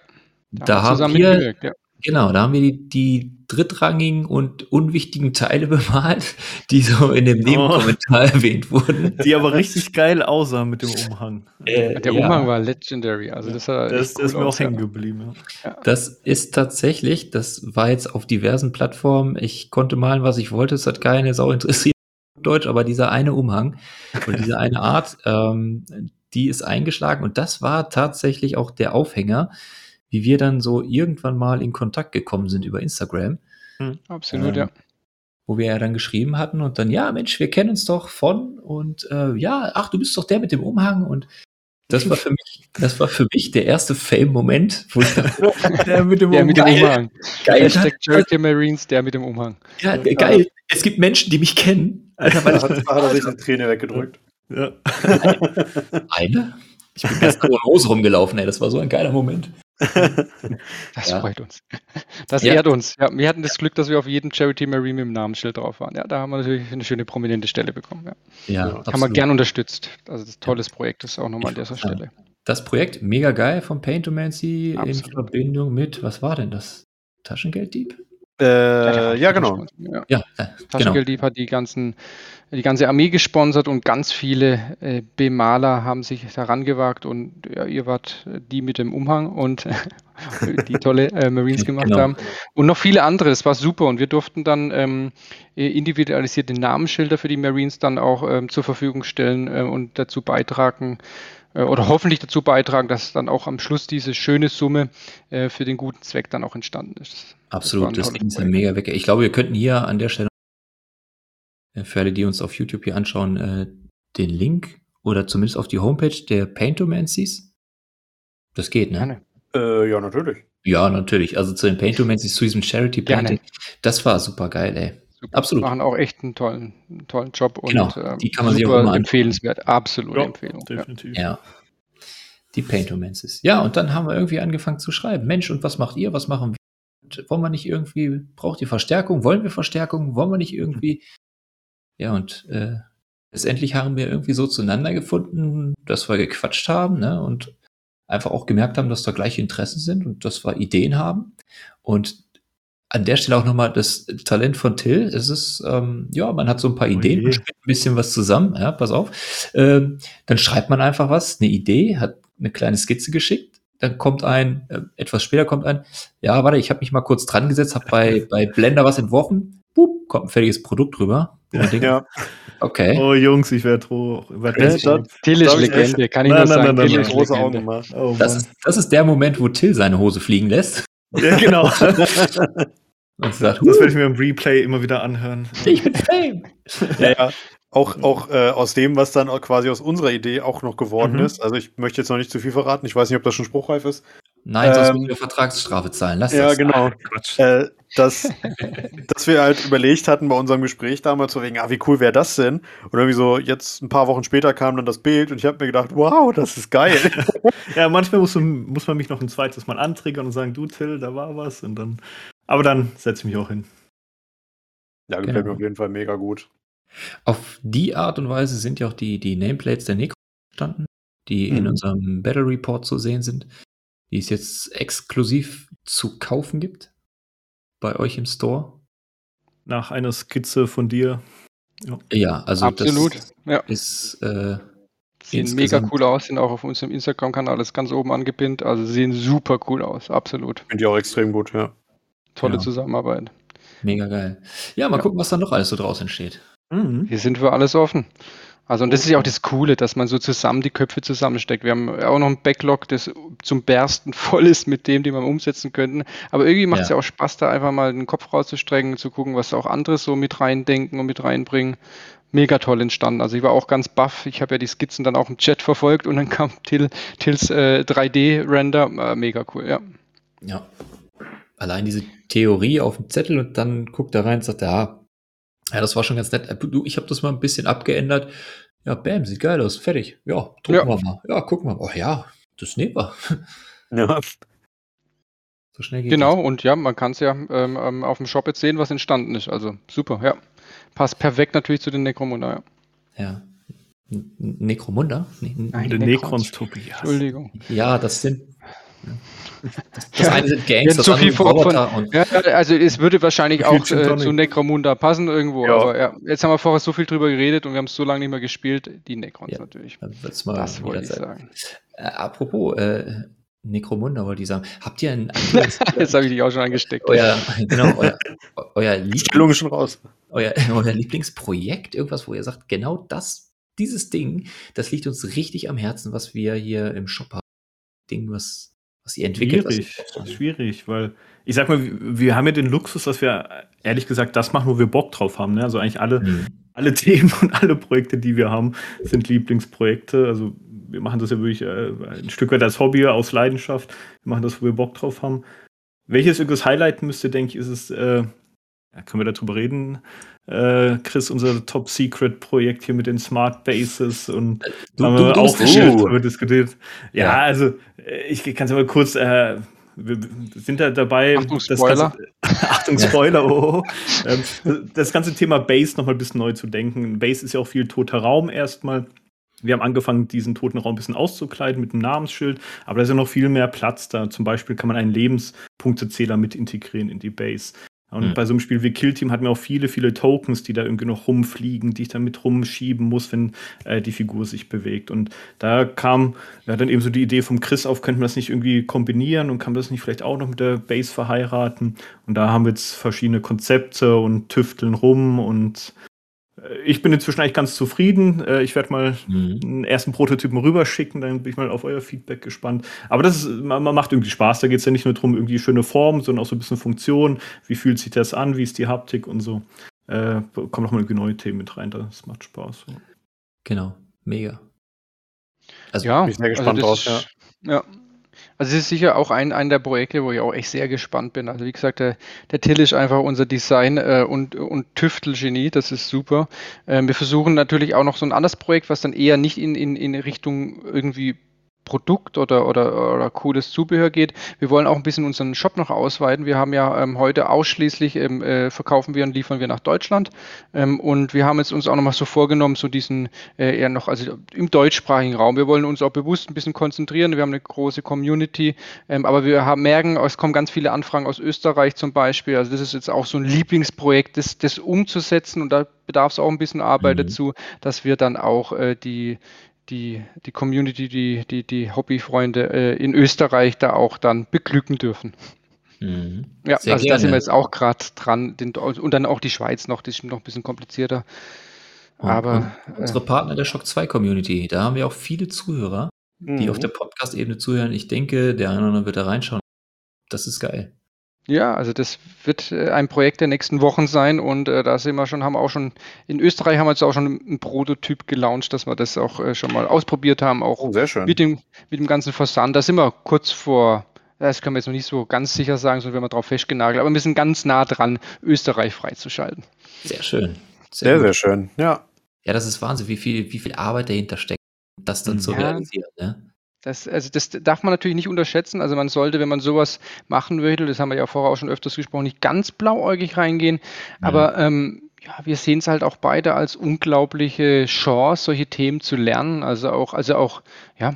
Da, da haben wir, ja. Genau, da haben wir die, die drittrangigen und unwichtigen Teile bemalt, die so in dem Nebenkommentar oh. erwähnt wurden. Die aber richtig geil aussahen mit dem Umhang. Äh, der ja. Umhang war legendary. Also das, das, das cool ist mir auch hängen geblieben. Ja. Das ist tatsächlich, das war jetzt auf diversen Plattformen. Ich konnte malen, was ich wollte. Es hat keine Sau interessiert. Deutsch, aber dieser eine Umhang und diese eine Art, ähm, die ist eingeschlagen und das war tatsächlich auch der Aufhänger, wie wir dann so irgendwann mal in Kontakt gekommen sind über Instagram. Hm, absolut, ähm, ja. Wo wir ja dann geschrieben hatten und dann, ja, Mensch, wir kennen uns doch von und äh, ja, ach, du bist doch der mit dem Umhang und das war für mich, das war für mich der erste Fame-Moment, wo ich dachte, der mit dem, der Umhang. Mit dem Umhang. Geil. Hashtag Charity Marines, der mit dem Umhang. Ja, geil. Es gibt Menschen, die mich kennen. Alter, weil da hat, hat er sich eine Träne weggedrückt. Ja. Eine? Ich bin ganz Hose rumgelaufen, ey. Das war so ein geiler Moment. Das ja. freut uns. Das ja. ehrt uns. Ja, wir hatten das Glück, dass wir auf jedem Charity Marine im Namensschild drauf waren. Ja, da haben wir natürlich eine schöne prominente Stelle bekommen. Ja, ja Kann absolut. man gern unterstützt. Also das tolles Projekt ist auch nochmal an dieser Stelle. Das Projekt, mega geil von Paintomancy in Verbindung mit, was war denn das? Taschengelddieb? Äh, ja, genau. Ja, ja äh, Taschengelddieb genau. hat die ganzen, die ganze Armee gesponsert und ganz viele äh, Bemaler haben sich herangewagt und ja, ihr wart die mit dem Umhang und die tolle äh, Marines gemacht genau. haben. Und noch viele andere. Es war super und wir durften dann ähm, individualisierte Namensschilder für die Marines dann auch ähm, zur Verfügung stellen äh, und dazu beitragen, äh, oder hoffentlich dazu beitragen, dass dann auch am Schluss diese schöne Summe äh, für den guten Zweck dann auch entstanden ist. Absolut, das, das ist ja mega weg. Ich glaube, wir könnten hier an der Stelle äh, für alle, die uns auf YouTube hier anschauen, äh, den Link oder zumindest auf die Homepage der Paintomancies. Das geht, ne? Äh, ja, natürlich. Ja, natürlich. Also zu den Paintomancies, zu diesem Charity Painting. Das war super geil, ey. Absolut. Die machen auch echt einen tollen, einen tollen Job und genau, ähm, die kann man sich auch immer empfehlenswert. Absolute ja, Empfehlung. Definitiv. Ja. Die Paintomancies. Ja, und dann haben wir irgendwie angefangen zu schreiben. Mensch, und was macht ihr? Was machen wir? wollen wir nicht irgendwie, braucht ihr Verstärkung? Wollen wir Verstärkung? Wollen wir nicht irgendwie? Ja, und äh, letztendlich haben wir irgendwie so zueinander gefunden, dass wir gequatscht haben, ne? Und einfach auch gemerkt haben, dass da gleiche Interessen sind und dass wir Ideen haben. Und an der Stelle auch nochmal das Talent von Till. Es ist, ähm, ja, man hat so ein paar Ideen, man spielt ein bisschen was zusammen, ja, pass auf. Ähm, dann schreibt man einfach was, eine Idee, hat eine kleine Skizze geschickt dann kommt ein, äh, etwas später kommt ein, ja, warte, ich habe mich mal kurz dran gesetzt, habe bei, bei Blender was entworfen, Boop, kommt ein fertiges Produkt rüber. Ja, denkt, ja. Okay. Oh Jungs, ich werde hoch. Till ist Legende, kann ich nein, nur sagen. Nein, Till ist große Augen gemacht. Oh, das, das, ist der Moment, wo Till seine Hose fliegen lässt. Ja, genau. Und sagt, das werde ich mir im Replay immer wieder anhören. Ich bin Fame. ja, ja. Auch, auch äh, aus dem, was dann quasi aus unserer Idee auch noch geworden mhm. ist. Also ich möchte jetzt noch nicht zu viel verraten. Ich weiß nicht, ob das schon spruchreif ist. Nein, sonst ähm, müssen wir Vertragsstrafe zahlen. Lass ja, das. genau. Ah, äh, dass, dass wir halt überlegt hatten bei unserem Gespräch damals, so wegen, ah, wie cool wäre das denn? Und irgendwie so, jetzt ein paar Wochen später kam dann das Bild und ich habe mir gedacht, wow, das ist geil. ja, manchmal muss, muss man mich noch ein zweites Mal antriggern und sagen, du Till, da war was. Und dann, aber dann setze ich mich auch hin. Ja, gefällt genau. mir auf jeden Fall mega gut. Auf die Art und Weise sind ja auch die, die Nameplates der Necro entstanden, die mhm. in unserem Battle Report zu sehen sind die es jetzt exklusiv zu kaufen gibt bei euch im Store. Nach einer Skizze von dir. Ja, ja also Absolut. das ja. ist äh, Sehen mega cool aus, sind auch auf unserem Instagram-Kanal ist ganz oben angepinnt. Also sehen super cool aus, absolut. Finde ich auch extrem gut, ja. Tolle ja. Zusammenarbeit. Mega geil. Ja, mal ja. gucken, was da noch alles so draus entsteht. Mhm. Wir sind für alles offen. Also und das ist ja auch das Coole, dass man so zusammen die Köpfe zusammensteckt. Wir haben auch noch ein Backlog, das zum Bersten voll ist mit dem, den wir umsetzen könnten. Aber irgendwie macht es ja. ja. auch Spaß, da einfach mal den Kopf rauszustrecken, zu gucken, was auch andere so mit reindenken und mit reinbringen. Mega toll entstanden. Also ich war auch ganz baff. Ich habe ja die Skizzen dann auch im Chat verfolgt und dann kam Till, Tills äh, 3D-Render. Äh, mega cool, ja. Ja. Allein diese Theorie auf dem Zettel und dann guckt er rein und sagt, ja, ja, das war schon ganz nett. Äh, du, ich habe das mal ein bisschen abgeändert. Ja, bam, sieht geil aus. Fertig. Ja, drucken ja. wir mal. Ja, gucken wir. Oh ja, das nehmen wir. Ja. So schnell geht Genau, das. und ja, man kann es ja ähm, ähm, auf dem Shop jetzt sehen, was entstanden ist. Also super, ja. Passt perfekt natürlich zu den Necromunda, ja. Ja. Necromunda? Ne Nein, Necrons, Tobias. Entschuldigung. Ja, das sind. Ja. Das, das eine sind Gangs, das andere sind Roboter. Von, ja, also es würde wahrscheinlich auch äh, zu Necromunda passen irgendwo. Ja. Aber ja, jetzt haben wir vorher so viel drüber geredet und wir haben es so lange nicht mehr gespielt. Die Necrons ja, natürlich. das wollte ich sagen. Äh, apropos, äh, Necromunda wollte ich sagen. Habt ihr ein Jetzt habe ich dich auch schon angesteckt. Euer, genau, euer, euer, Stellung schon raus. Euer, euer Lieblingsprojekt, irgendwas, wo ihr sagt, genau das, dieses Ding, das liegt uns richtig am Herzen, was wir hier im Shop haben. Ding, was was ihr entwickelt. Schwierig, schwierig, weil ich sag mal, wir haben ja den Luxus, dass wir ehrlich gesagt das machen, wo wir Bock drauf haben. Ne? Also eigentlich alle, mhm. alle Themen und alle Projekte, die wir haben, sind Lieblingsprojekte. Also wir machen das ja wirklich äh, ein Stück weit als Hobby, aus Leidenschaft. Wir machen das, wo wir Bock drauf haben. Welches irgendwas highlighten müsste, denke ich, ist es, äh, ja, können wir darüber reden, äh, Chris, unser Top-Secret-Projekt hier mit den Smart Bases und du, haben wir auch viel darüber diskutiert. Ja, ja, also äh, ich kann es aber kurz, äh, wir sind da dabei. Achtung, Spoiler. Das ganze, Achtung, Spoiler, oh. Ähm, das ganze Thema Base nochmal ein bisschen neu zu denken. Base ist ja auch viel toter Raum erstmal. Wir haben angefangen, diesen toten Raum ein bisschen auszukleiden mit einem Namensschild, aber da ist ja noch viel mehr Platz da. Zum Beispiel kann man einen Lebenspunktezähler mit integrieren in die Base. Und mhm. bei so einem Spiel wie Kill Team hat man auch viele, viele Tokens, die da irgendwie noch rumfliegen, die ich dann mit rumschieben muss, wenn äh, die Figur sich bewegt. Und da kam ja, dann eben so die Idee vom Chris auf, könnten wir das nicht irgendwie kombinieren und kann man das nicht vielleicht auch noch mit der Base verheiraten? Und da haben wir jetzt verschiedene Konzepte und tüfteln rum und ich bin inzwischen eigentlich ganz zufrieden. Äh, ich werde mal mhm. einen ersten Prototypen rüberschicken, dann bin ich mal auf euer Feedback gespannt. Aber das ist, man, macht irgendwie Spaß. Da geht es ja nicht nur darum, irgendwie schöne Form, sondern auch so ein bisschen Funktion. Wie fühlt sich das an? Wie ist die Haptik und so. Äh, kommen nochmal irgendwie neue Themen mit rein. Das macht Spaß. Genau, mega. Also, ja, bin ich sehr also gespannt also drauf. Ja. ja. Also es ist sicher auch ein, ein der Projekte, wo ich auch echt sehr gespannt bin. Also wie gesagt, der, der Till ist einfach unser Design- äh, und, und Tüftelgenie, das ist super. Ähm, wir versuchen natürlich auch noch so ein anderes Projekt, was dann eher nicht in, in, in Richtung irgendwie Produkt oder, oder, oder cooles Zubehör geht. Wir wollen auch ein bisschen unseren Shop noch ausweiten. Wir haben ja ähm, heute ausschließlich ähm, äh, verkaufen wir und liefern wir nach Deutschland. Ähm, und wir haben jetzt uns auch nochmal so vorgenommen, so diesen äh, eher noch, also im deutschsprachigen Raum. Wir wollen uns auch bewusst ein bisschen konzentrieren. Wir haben eine große Community, ähm, aber wir haben, merken, es kommen ganz viele Anfragen aus Österreich zum Beispiel. Also das ist jetzt auch so ein Lieblingsprojekt, das, das umzusetzen und da bedarf es auch ein bisschen Arbeit mhm. dazu, dass wir dann auch äh, die die, die Community, die, die, die Hobbyfreunde äh, in Österreich da auch dann beglücken dürfen. Mhm. Ja, Sehr also gerne. da sind wir jetzt auch gerade dran. Den, und dann auch die Schweiz noch, das ist noch ein bisschen komplizierter. Und, Aber und unsere äh, Partner der Shock 2 Community, da haben wir auch viele Zuhörer, die mhm. auf der Podcast-Ebene zuhören. Ich denke, der eine oder andere wird da reinschauen. Das ist geil. Ja, also das wird äh, ein Projekt der nächsten Wochen sein und äh, da sind wir schon, haben wir auch schon, in Österreich haben wir jetzt auch schon einen Prototyp gelauncht, dass wir das auch äh, schon mal ausprobiert haben, auch oh, sehr schön. Mit, dem, mit dem ganzen Versand. Da sind wir kurz vor, das können wir jetzt noch nicht so ganz sicher sagen, sondern wir haben drauf festgenagelt, aber wir sind ganz nah dran, Österreich freizuschalten. Sehr schön. Sehr, sehr, sehr, schön, ja. Ja, das ist Wahnsinn, wie viel, wie viel Arbeit dahinter steckt, das dann zu ja. realisieren. Ne? Das, also das darf man natürlich nicht unterschätzen. Also man sollte, wenn man sowas machen würde, das haben wir ja vorher auch schon öfters gesprochen, nicht ganz blauäugig reingehen. Ja. Aber ähm, ja, wir sehen es halt auch beide als unglaubliche Chance, solche Themen zu lernen. Also auch, also auch, ja,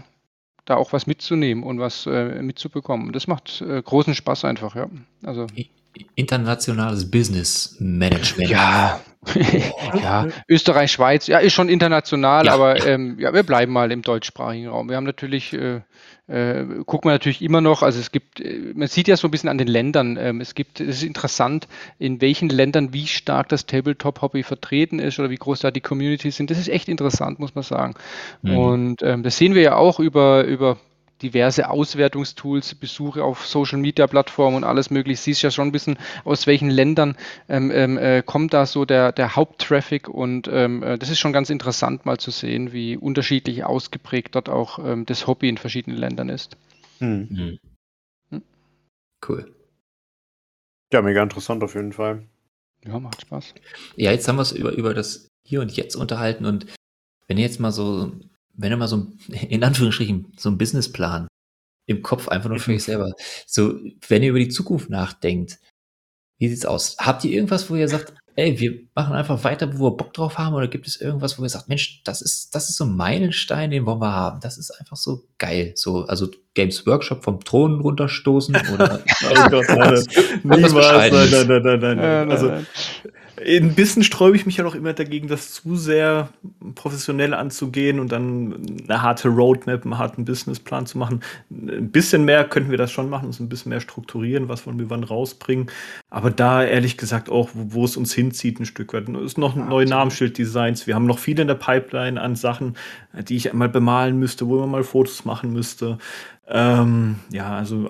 da auch was mitzunehmen und was äh, mitzubekommen. Das macht äh, großen Spaß einfach, ja. Also internationales Business Management. Ja, ja, Österreich, Schweiz, ja, ist schon international, ja, aber ja. Ähm, ja, wir bleiben mal im deutschsprachigen Raum. Wir haben natürlich, äh, äh, gucken wir natürlich immer noch, also es gibt, äh, man sieht ja so ein bisschen an den Ländern, ähm, es gibt, es ist interessant, in welchen Ländern wie stark das Tabletop-Hobby vertreten ist oder wie groß da die Communities sind. Das ist echt interessant, muss man sagen. Mhm. Und ähm, das sehen wir ja auch über, über diverse Auswertungstools, Besuche auf Social Media Plattformen und alles mögliche. Siehst ja schon ein bisschen, aus welchen Ländern ähm, ähm, äh, kommt da so der, der Haupttraffic und ähm, äh, das ist schon ganz interessant mal zu sehen, wie unterschiedlich ausgeprägt dort auch ähm, das Hobby in verschiedenen Ländern ist. Hm. Mhm. Hm. Cool. Ja, mega interessant auf jeden Fall. Ja, macht Spaß. Ja, jetzt haben wir es über, über das Hier und Jetzt unterhalten und wenn ihr jetzt mal so wenn du mal so, in Anführungsstrichen, so ein Businessplan im Kopf einfach nur für euch selber, so, wenn ihr über die Zukunft nachdenkt, wie sieht's aus? Habt ihr irgendwas, wo ihr sagt, ey, wir machen einfach weiter, wo wir Bock drauf haben, oder gibt es irgendwas, wo ihr sagt, Mensch, das ist, das ist so ein Meilenstein, den wollen wir haben. Das ist einfach so geil. So, also Games Workshop vom Thron runterstoßen oder. oh Gott, nein, niemals, nein, nein, nein, nein, nein, nein. Also, ein bisschen sträube ich mich ja noch immer dagegen, das zu sehr professionell anzugehen und dann eine harte Roadmap, einen harten Businessplan zu machen. Ein bisschen mehr könnten wir das schon machen, uns ein bisschen mehr strukturieren, was wollen wir wann rausbringen. Aber da ehrlich gesagt auch, wo, wo es uns hinzieht, ein Stück weit. Es ist noch ein neue Namensschilddesigns. Wir haben noch viel in der Pipeline an Sachen, die ich einmal bemalen müsste, wo man mal Fotos machen müsste. Ähm, ja, also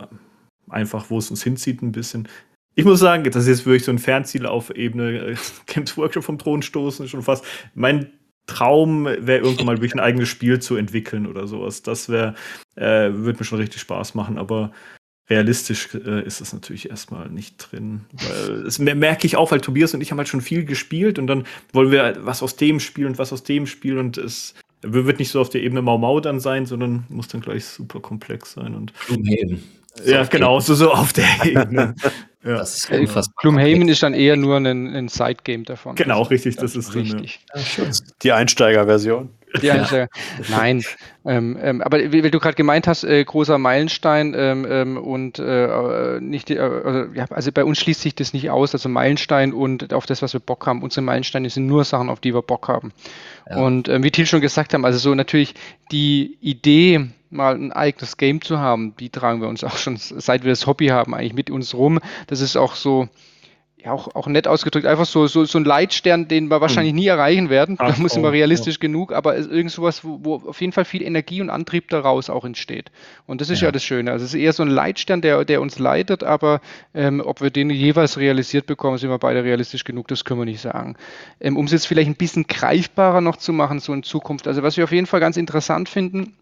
einfach, wo es uns hinzieht, ein bisschen. Ich muss sagen, das ist jetzt wirklich so ein Fernziel auf Ebene äh, Games Workshop vom Thron stoßen, schon fast. Mein Traum wäre irgendwann mal wirklich ein eigenes Spiel zu entwickeln oder sowas. Das wäre, äh, würde mir schon richtig Spaß machen, aber realistisch äh, ist es natürlich erstmal nicht drin. Weil das merke ich auch, weil Tobias und ich haben halt schon viel gespielt und dann wollen wir was aus dem spielen und was aus dem spielen und es wird nicht so auf der Ebene Mau Mau dann sein, sondern muss dann gleich super komplex sein und. Ja, genau, so, so auf der Ebene. Ja. Das ist unfassbar. Gloomhaven ist dann eher nur ein, ein Side-Game davon. Genau, richtig, das ist richtig. So eine, die Einsteiger-Version. Die Einsteiger. Nein. Ähm, ähm, aber wie, wie, du gerade gemeint hast, äh, großer Meilenstein ähm, ähm und äh, nicht, äh, also, ja, also bei uns schließt sich das nicht aus. Also Meilenstein und auf das, was wir Bock haben. Unsere Meilensteine sind nur Sachen, auf die wir Bock haben. Ja. Und ähm, wie Thiel schon gesagt haben, also so natürlich die Idee, mal ein eigenes Game zu haben, die tragen wir uns auch schon, seit wir das Hobby haben, eigentlich mit uns rum. Das ist auch so, ja, auch, auch nett ausgedrückt, einfach so, so, so ein Leitstern, den wir wahrscheinlich hm. nie erreichen werden. Ach, da muss immer realistisch ja. genug, aber irgend sowas, wo, wo, auf jeden Fall viel Energie und Antrieb daraus auch entsteht. Und das ist ja, ja das Schöne. Also es ist eher so ein Leitstern, der, der uns leitet, aber ähm, ob wir den jeweils realisiert bekommen, sind wir beide realistisch genug, das können wir nicht sagen. Ähm, um es jetzt vielleicht ein bisschen greifbarer noch zu machen, so in Zukunft. Also was wir auf jeden Fall ganz interessant finden,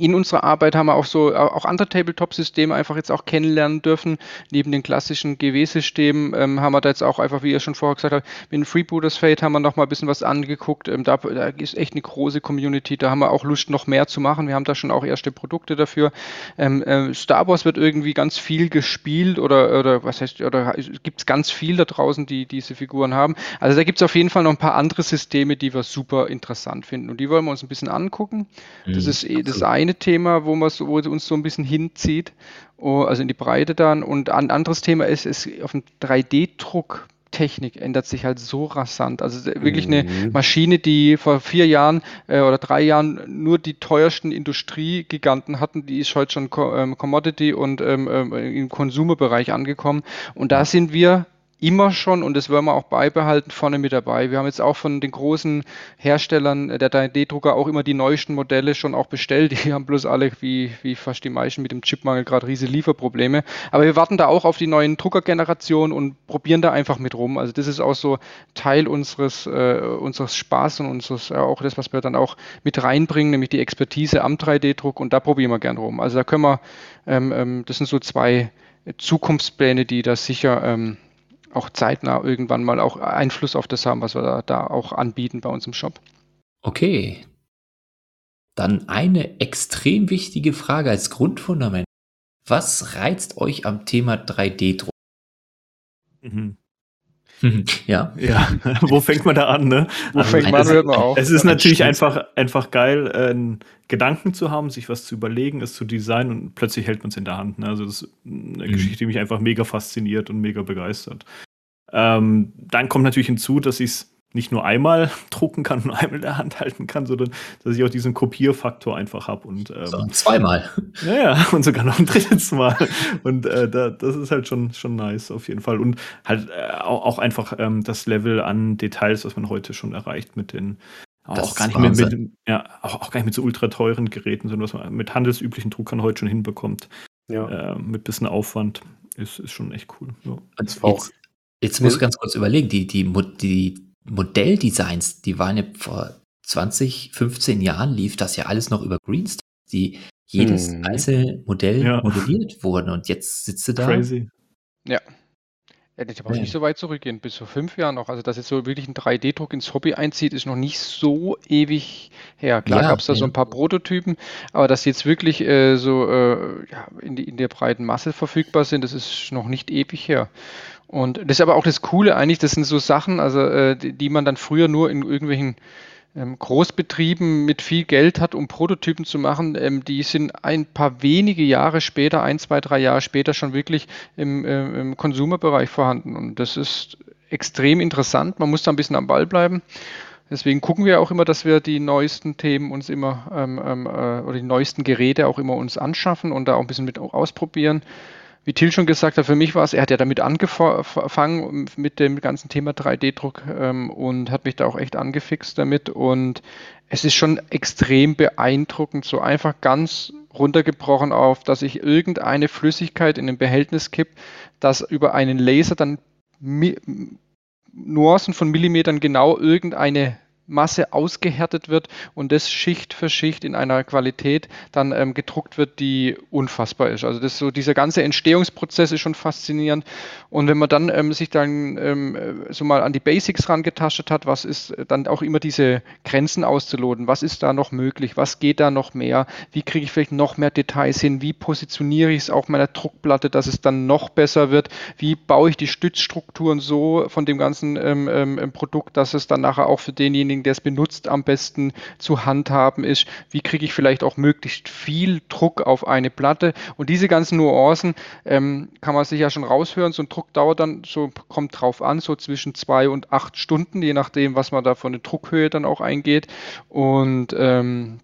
in unserer Arbeit haben wir auch so auch andere Tabletop-Systeme einfach jetzt auch kennenlernen dürfen. Neben den klassischen GW-Systemen ähm, haben wir da jetzt auch einfach, wie ihr schon vorher gesagt habt, mit dem Freebooters Fate haben wir noch mal ein bisschen was angeguckt. Ähm, da, da, ist echt eine große Community. Da haben wir auch Lust, noch mehr zu machen. Wir haben da schon auch erste Produkte dafür. Ähm, äh, Star Wars wird irgendwie ganz viel gespielt oder, oder was heißt, oder gibt es ganz viel da draußen, die diese Figuren haben. Also da gibt es auf jeden Fall noch ein paar andere Systeme, die wir super interessant finden. Und die wollen wir uns ein bisschen angucken. Das mhm, ist eh das eine eine Thema, wo, man so, wo uns so ein bisschen hinzieht, oh, also in die Breite dann. Und ein anderes Thema ist, ist auf dem 3D-Druck Technik ändert sich halt so rasant. Also wirklich eine mhm. Maschine, die vor vier Jahren äh, oder drei Jahren nur die teuersten Industriegiganten hatten, die ist heute schon Co ähm, Commodity und ähm, äh, im Konsumerbereich angekommen. Und da sind wir immer schon und das werden wir auch beibehalten vorne mit dabei. Wir haben jetzt auch von den großen Herstellern der 3D-Drucker auch immer die neuesten Modelle schon auch bestellt. Die haben bloß alle, wie, wie fast die meisten mit dem Chipmangel, gerade riesige Lieferprobleme. Aber wir warten da auch auf die neuen Druckergenerationen und probieren da einfach mit rum. Also das ist auch so Teil unseres, äh, unseres Spaß und unseres, äh, auch das, was wir dann auch mit reinbringen, nämlich die Expertise am 3D-Druck und da probieren wir gern rum. Also da können wir, ähm, ähm, das sind so zwei Zukunftspläne, die da sicher ähm, auch zeitnah irgendwann mal auch Einfluss auf das haben, was wir da, da auch anbieten bei uns im Shop. Okay. Dann eine extrem wichtige Frage als Grundfundament. Was reizt euch am Thema 3D-Druck? Mhm. Ja. Ja, wo fängt man da an, ne? Wo also, fängt man, hört man auf. Es ist natürlich einfach, einfach geil, äh, einen Gedanken zu haben, sich was zu überlegen, es zu designen und plötzlich hält man es in der Hand. Ne? Also das ist eine mhm. Geschichte, die mich einfach mega fasziniert und mega begeistert. Ähm, dann kommt natürlich hinzu, dass ich es nicht nur einmal drucken kann und einmal in der Hand halten kann, sondern dass ich auch diesen Kopierfaktor einfach habe. Und, ähm, so, zweimal. Ja, ja, und sogar noch ein drittes Mal. Und äh, da, das ist halt schon, schon nice auf jeden Fall. Und halt äh, auch, auch, einfach ähm, das Level an Details, was man heute schon erreicht mit den auch gar, nicht mit, mit, ja, auch, auch, gar nicht mit so ultra teuren Geräten, sondern was man mit handelsüblichen Druckern heute schon hinbekommt. Ja. Äh, mit bisschen Aufwand. Ist, ist schon echt cool. Ja. Jetzt, jetzt muss ich ganz kurz überlegen, die, die, die Modelldesigns, die waren ja vor 20, 15 Jahren lief das ja alles noch über Greenstar, die jedes hm. einzelne Modell ja. modelliert wurden und jetzt sitzt du da. Crazy. Ja. Ja, muss ja. nicht so weit zurückgehen, bis vor fünf Jahren noch. Also, dass jetzt so wirklich ein 3D-Druck ins Hobby einzieht, ist noch nicht so ewig her. Klar ja, gab es da ja. so ein paar Prototypen, aber dass jetzt wirklich äh, so äh, ja, in, die, in der breiten Masse verfügbar sind, das ist noch nicht ewig her. Und das ist aber auch das Coole eigentlich, das sind so Sachen, also äh, die, die, man dann früher nur in irgendwelchen Großbetrieben mit viel Geld hat, um Prototypen zu machen, ähm, die sind ein paar wenige Jahre später, ein, zwei, drei Jahre später schon wirklich im, äh, im Konsumerbereich vorhanden. Und das ist extrem interessant. Man muss da ein bisschen am Ball bleiben. Deswegen gucken wir auch immer, dass wir die neuesten Themen uns immer ähm, ähm äh, oder die neuesten Geräte auch immer uns anschaffen und da auch ein bisschen mit ausprobieren wie Till schon gesagt hat, für mich war es, er hat ja damit angefangen mit dem ganzen Thema 3D-Druck ähm, und hat mich da auch echt angefixt damit. Und es ist schon extrem beeindruckend, so einfach ganz runtergebrochen auf, dass ich irgendeine Flüssigkeit in ein Behältnis kipp, das über einen Laser dann Nuancen von Millimetern genau irgendeine Masse ausgehärtet wird und das Schicht für Schicht in einer Qualität dann ähm, gedruckt wird, die unfassbar ist. Also das so dieser ganze Entstehungsprozess ist schon faszinierend. Und wenn man dann ähm, sich dann ähm, so mal an die Basics rangetastet hat, was ist dann auch immer diese Grenzen auszuloten? Was ist da noch möglich? Was geht da noch mehr? Wie kriege ich vielleicht noch mehr Details hin? Wie positioniere ich es auf meiner Druckplatte, dass es dann noch besser wird? Wie baue ich die Stützstrukturen so von dem ganzen ähm, ähm, Produkt, dass es dann nachher auch für denjenigen denjenigen, der es benutzt, am besten zu handhaben ist. Wie kriege ich vielleicht auch möglichst viel Druck auf eine Platte? Und diese ganzen Nuancen ähm, kann man sich ja schon raushören. So ein Druck dauert dann, so kommt drauf an, so zwischen zwei und acht Stunden, je nachdem, was man da von der Druckhöhe dann auch eingeht. Und ähm,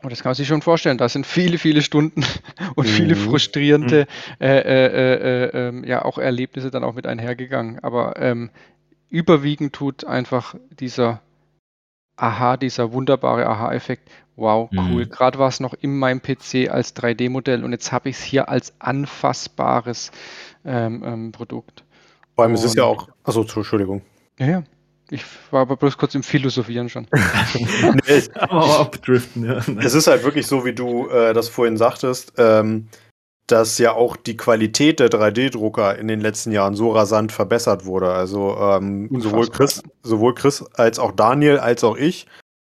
und das kann man sich schon vorstellen. Da sind viele, viele Stunden und mhm. viele frustrierende mhm. äh, äh, äh, ähm, ja auch Erlebnisse dann auch mit einhergegangen. Aber ähm, überwiegend tut einfach dieser aha, dieser wunderbare Aha-Effekt, wow, cool. Mhm. Gerade war es noch in meinem PC als 3D-Modell und jetzt habe ich es hier als anfassbares ähm, ähm, Produkt. Vor allem, und, es ist ja auch, achso, Entschuldigung. Ja, ja. Ich war aber bloß kurz im Philosophieren schon. nee, aber abdriften, ja. Es ist halt wirklich so, wie du äh, das vorhin sagtest. Ähm, dass ja auch die Qualität der 3D-Drucker in den letzten Jahren so rasant verbessert wurde. Also ähm, sowohl, Chris, sowohl Chris als auch Daniel als auch ich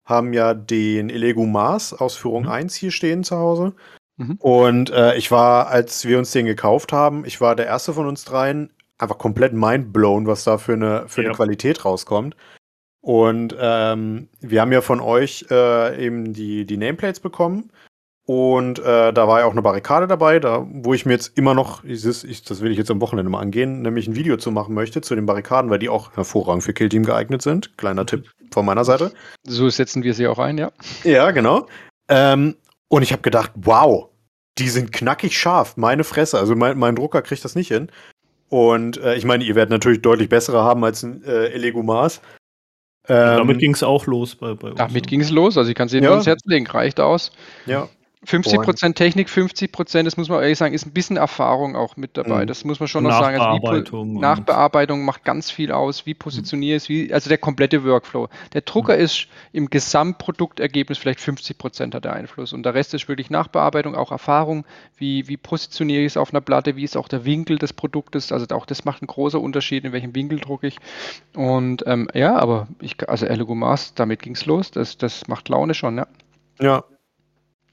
haben ja den Elego Mars Ausführung mhm. 1 hier stehen zu Hause. Mhm. Und äh, ich war, als wir uns den gekauft haben, ich war der erste von uns dreien, einfach komplett mindblown, was da für eine, für ja. eine Qualität rauskommt. Und ähm, wir haben ja von euch äh, eben die, die Nameplates bekommen. Und äh, da war ja auch eine Barrikade dabei, da, wo ich mir jetzt immer noch, dieses, ich, das will ich jetzt am Wochenende mal angehen, nämlich ein Video zu machen möchte zu den Barrikaden, weil die auch hervorragend für Killteam geeignet sind. Kleiner Tipp von meiner Seite. So setzen wir sie auch ein, ja. Ja, genau. Ähm, und ich habe gedacht, wow, die sind knackig scharf, meine Fresse. Also mein, mein Drucker kriegt das nicht hin. Und äh, ich meine, ihr werdet natürlich deutlich bessere haben als ein äh, Elego Mars. Ähm, damit ging es auch los bei, bei uns. Damit ging es los, also ich kann es jedem ja. ans Herz legen, reicht aus. Ja. 50 Prozent Technik, 50 Prozent, das muss man ehrlich sagen, ist ein bisschen Erfahrung auch mit dabei. Mhm. Das muss man schon noch sagen. Also Nachbearbeitung. Nachbearbeitung macht ganz viel aus. Wie positioniere ich es? Also der komplette Workflow. Der Drucker mhm. ist im Gesamtproduktergebnis vielleicht 50 Prozent hat der Einfluss. Und der Rest ist wirklich Nachbearbeitung, auch Erfahrung. Wie, wie positioniere ich es auf einer Platte? Wie ist auch der Winkel des Produktes? Also auch das macht einen großen Unterschied, in welchem Winkel drucke ich. Und ähm, ja, aber ich, also Erlego Mars, damit ging es los. Das, das macht Laune schon, ja. Ja,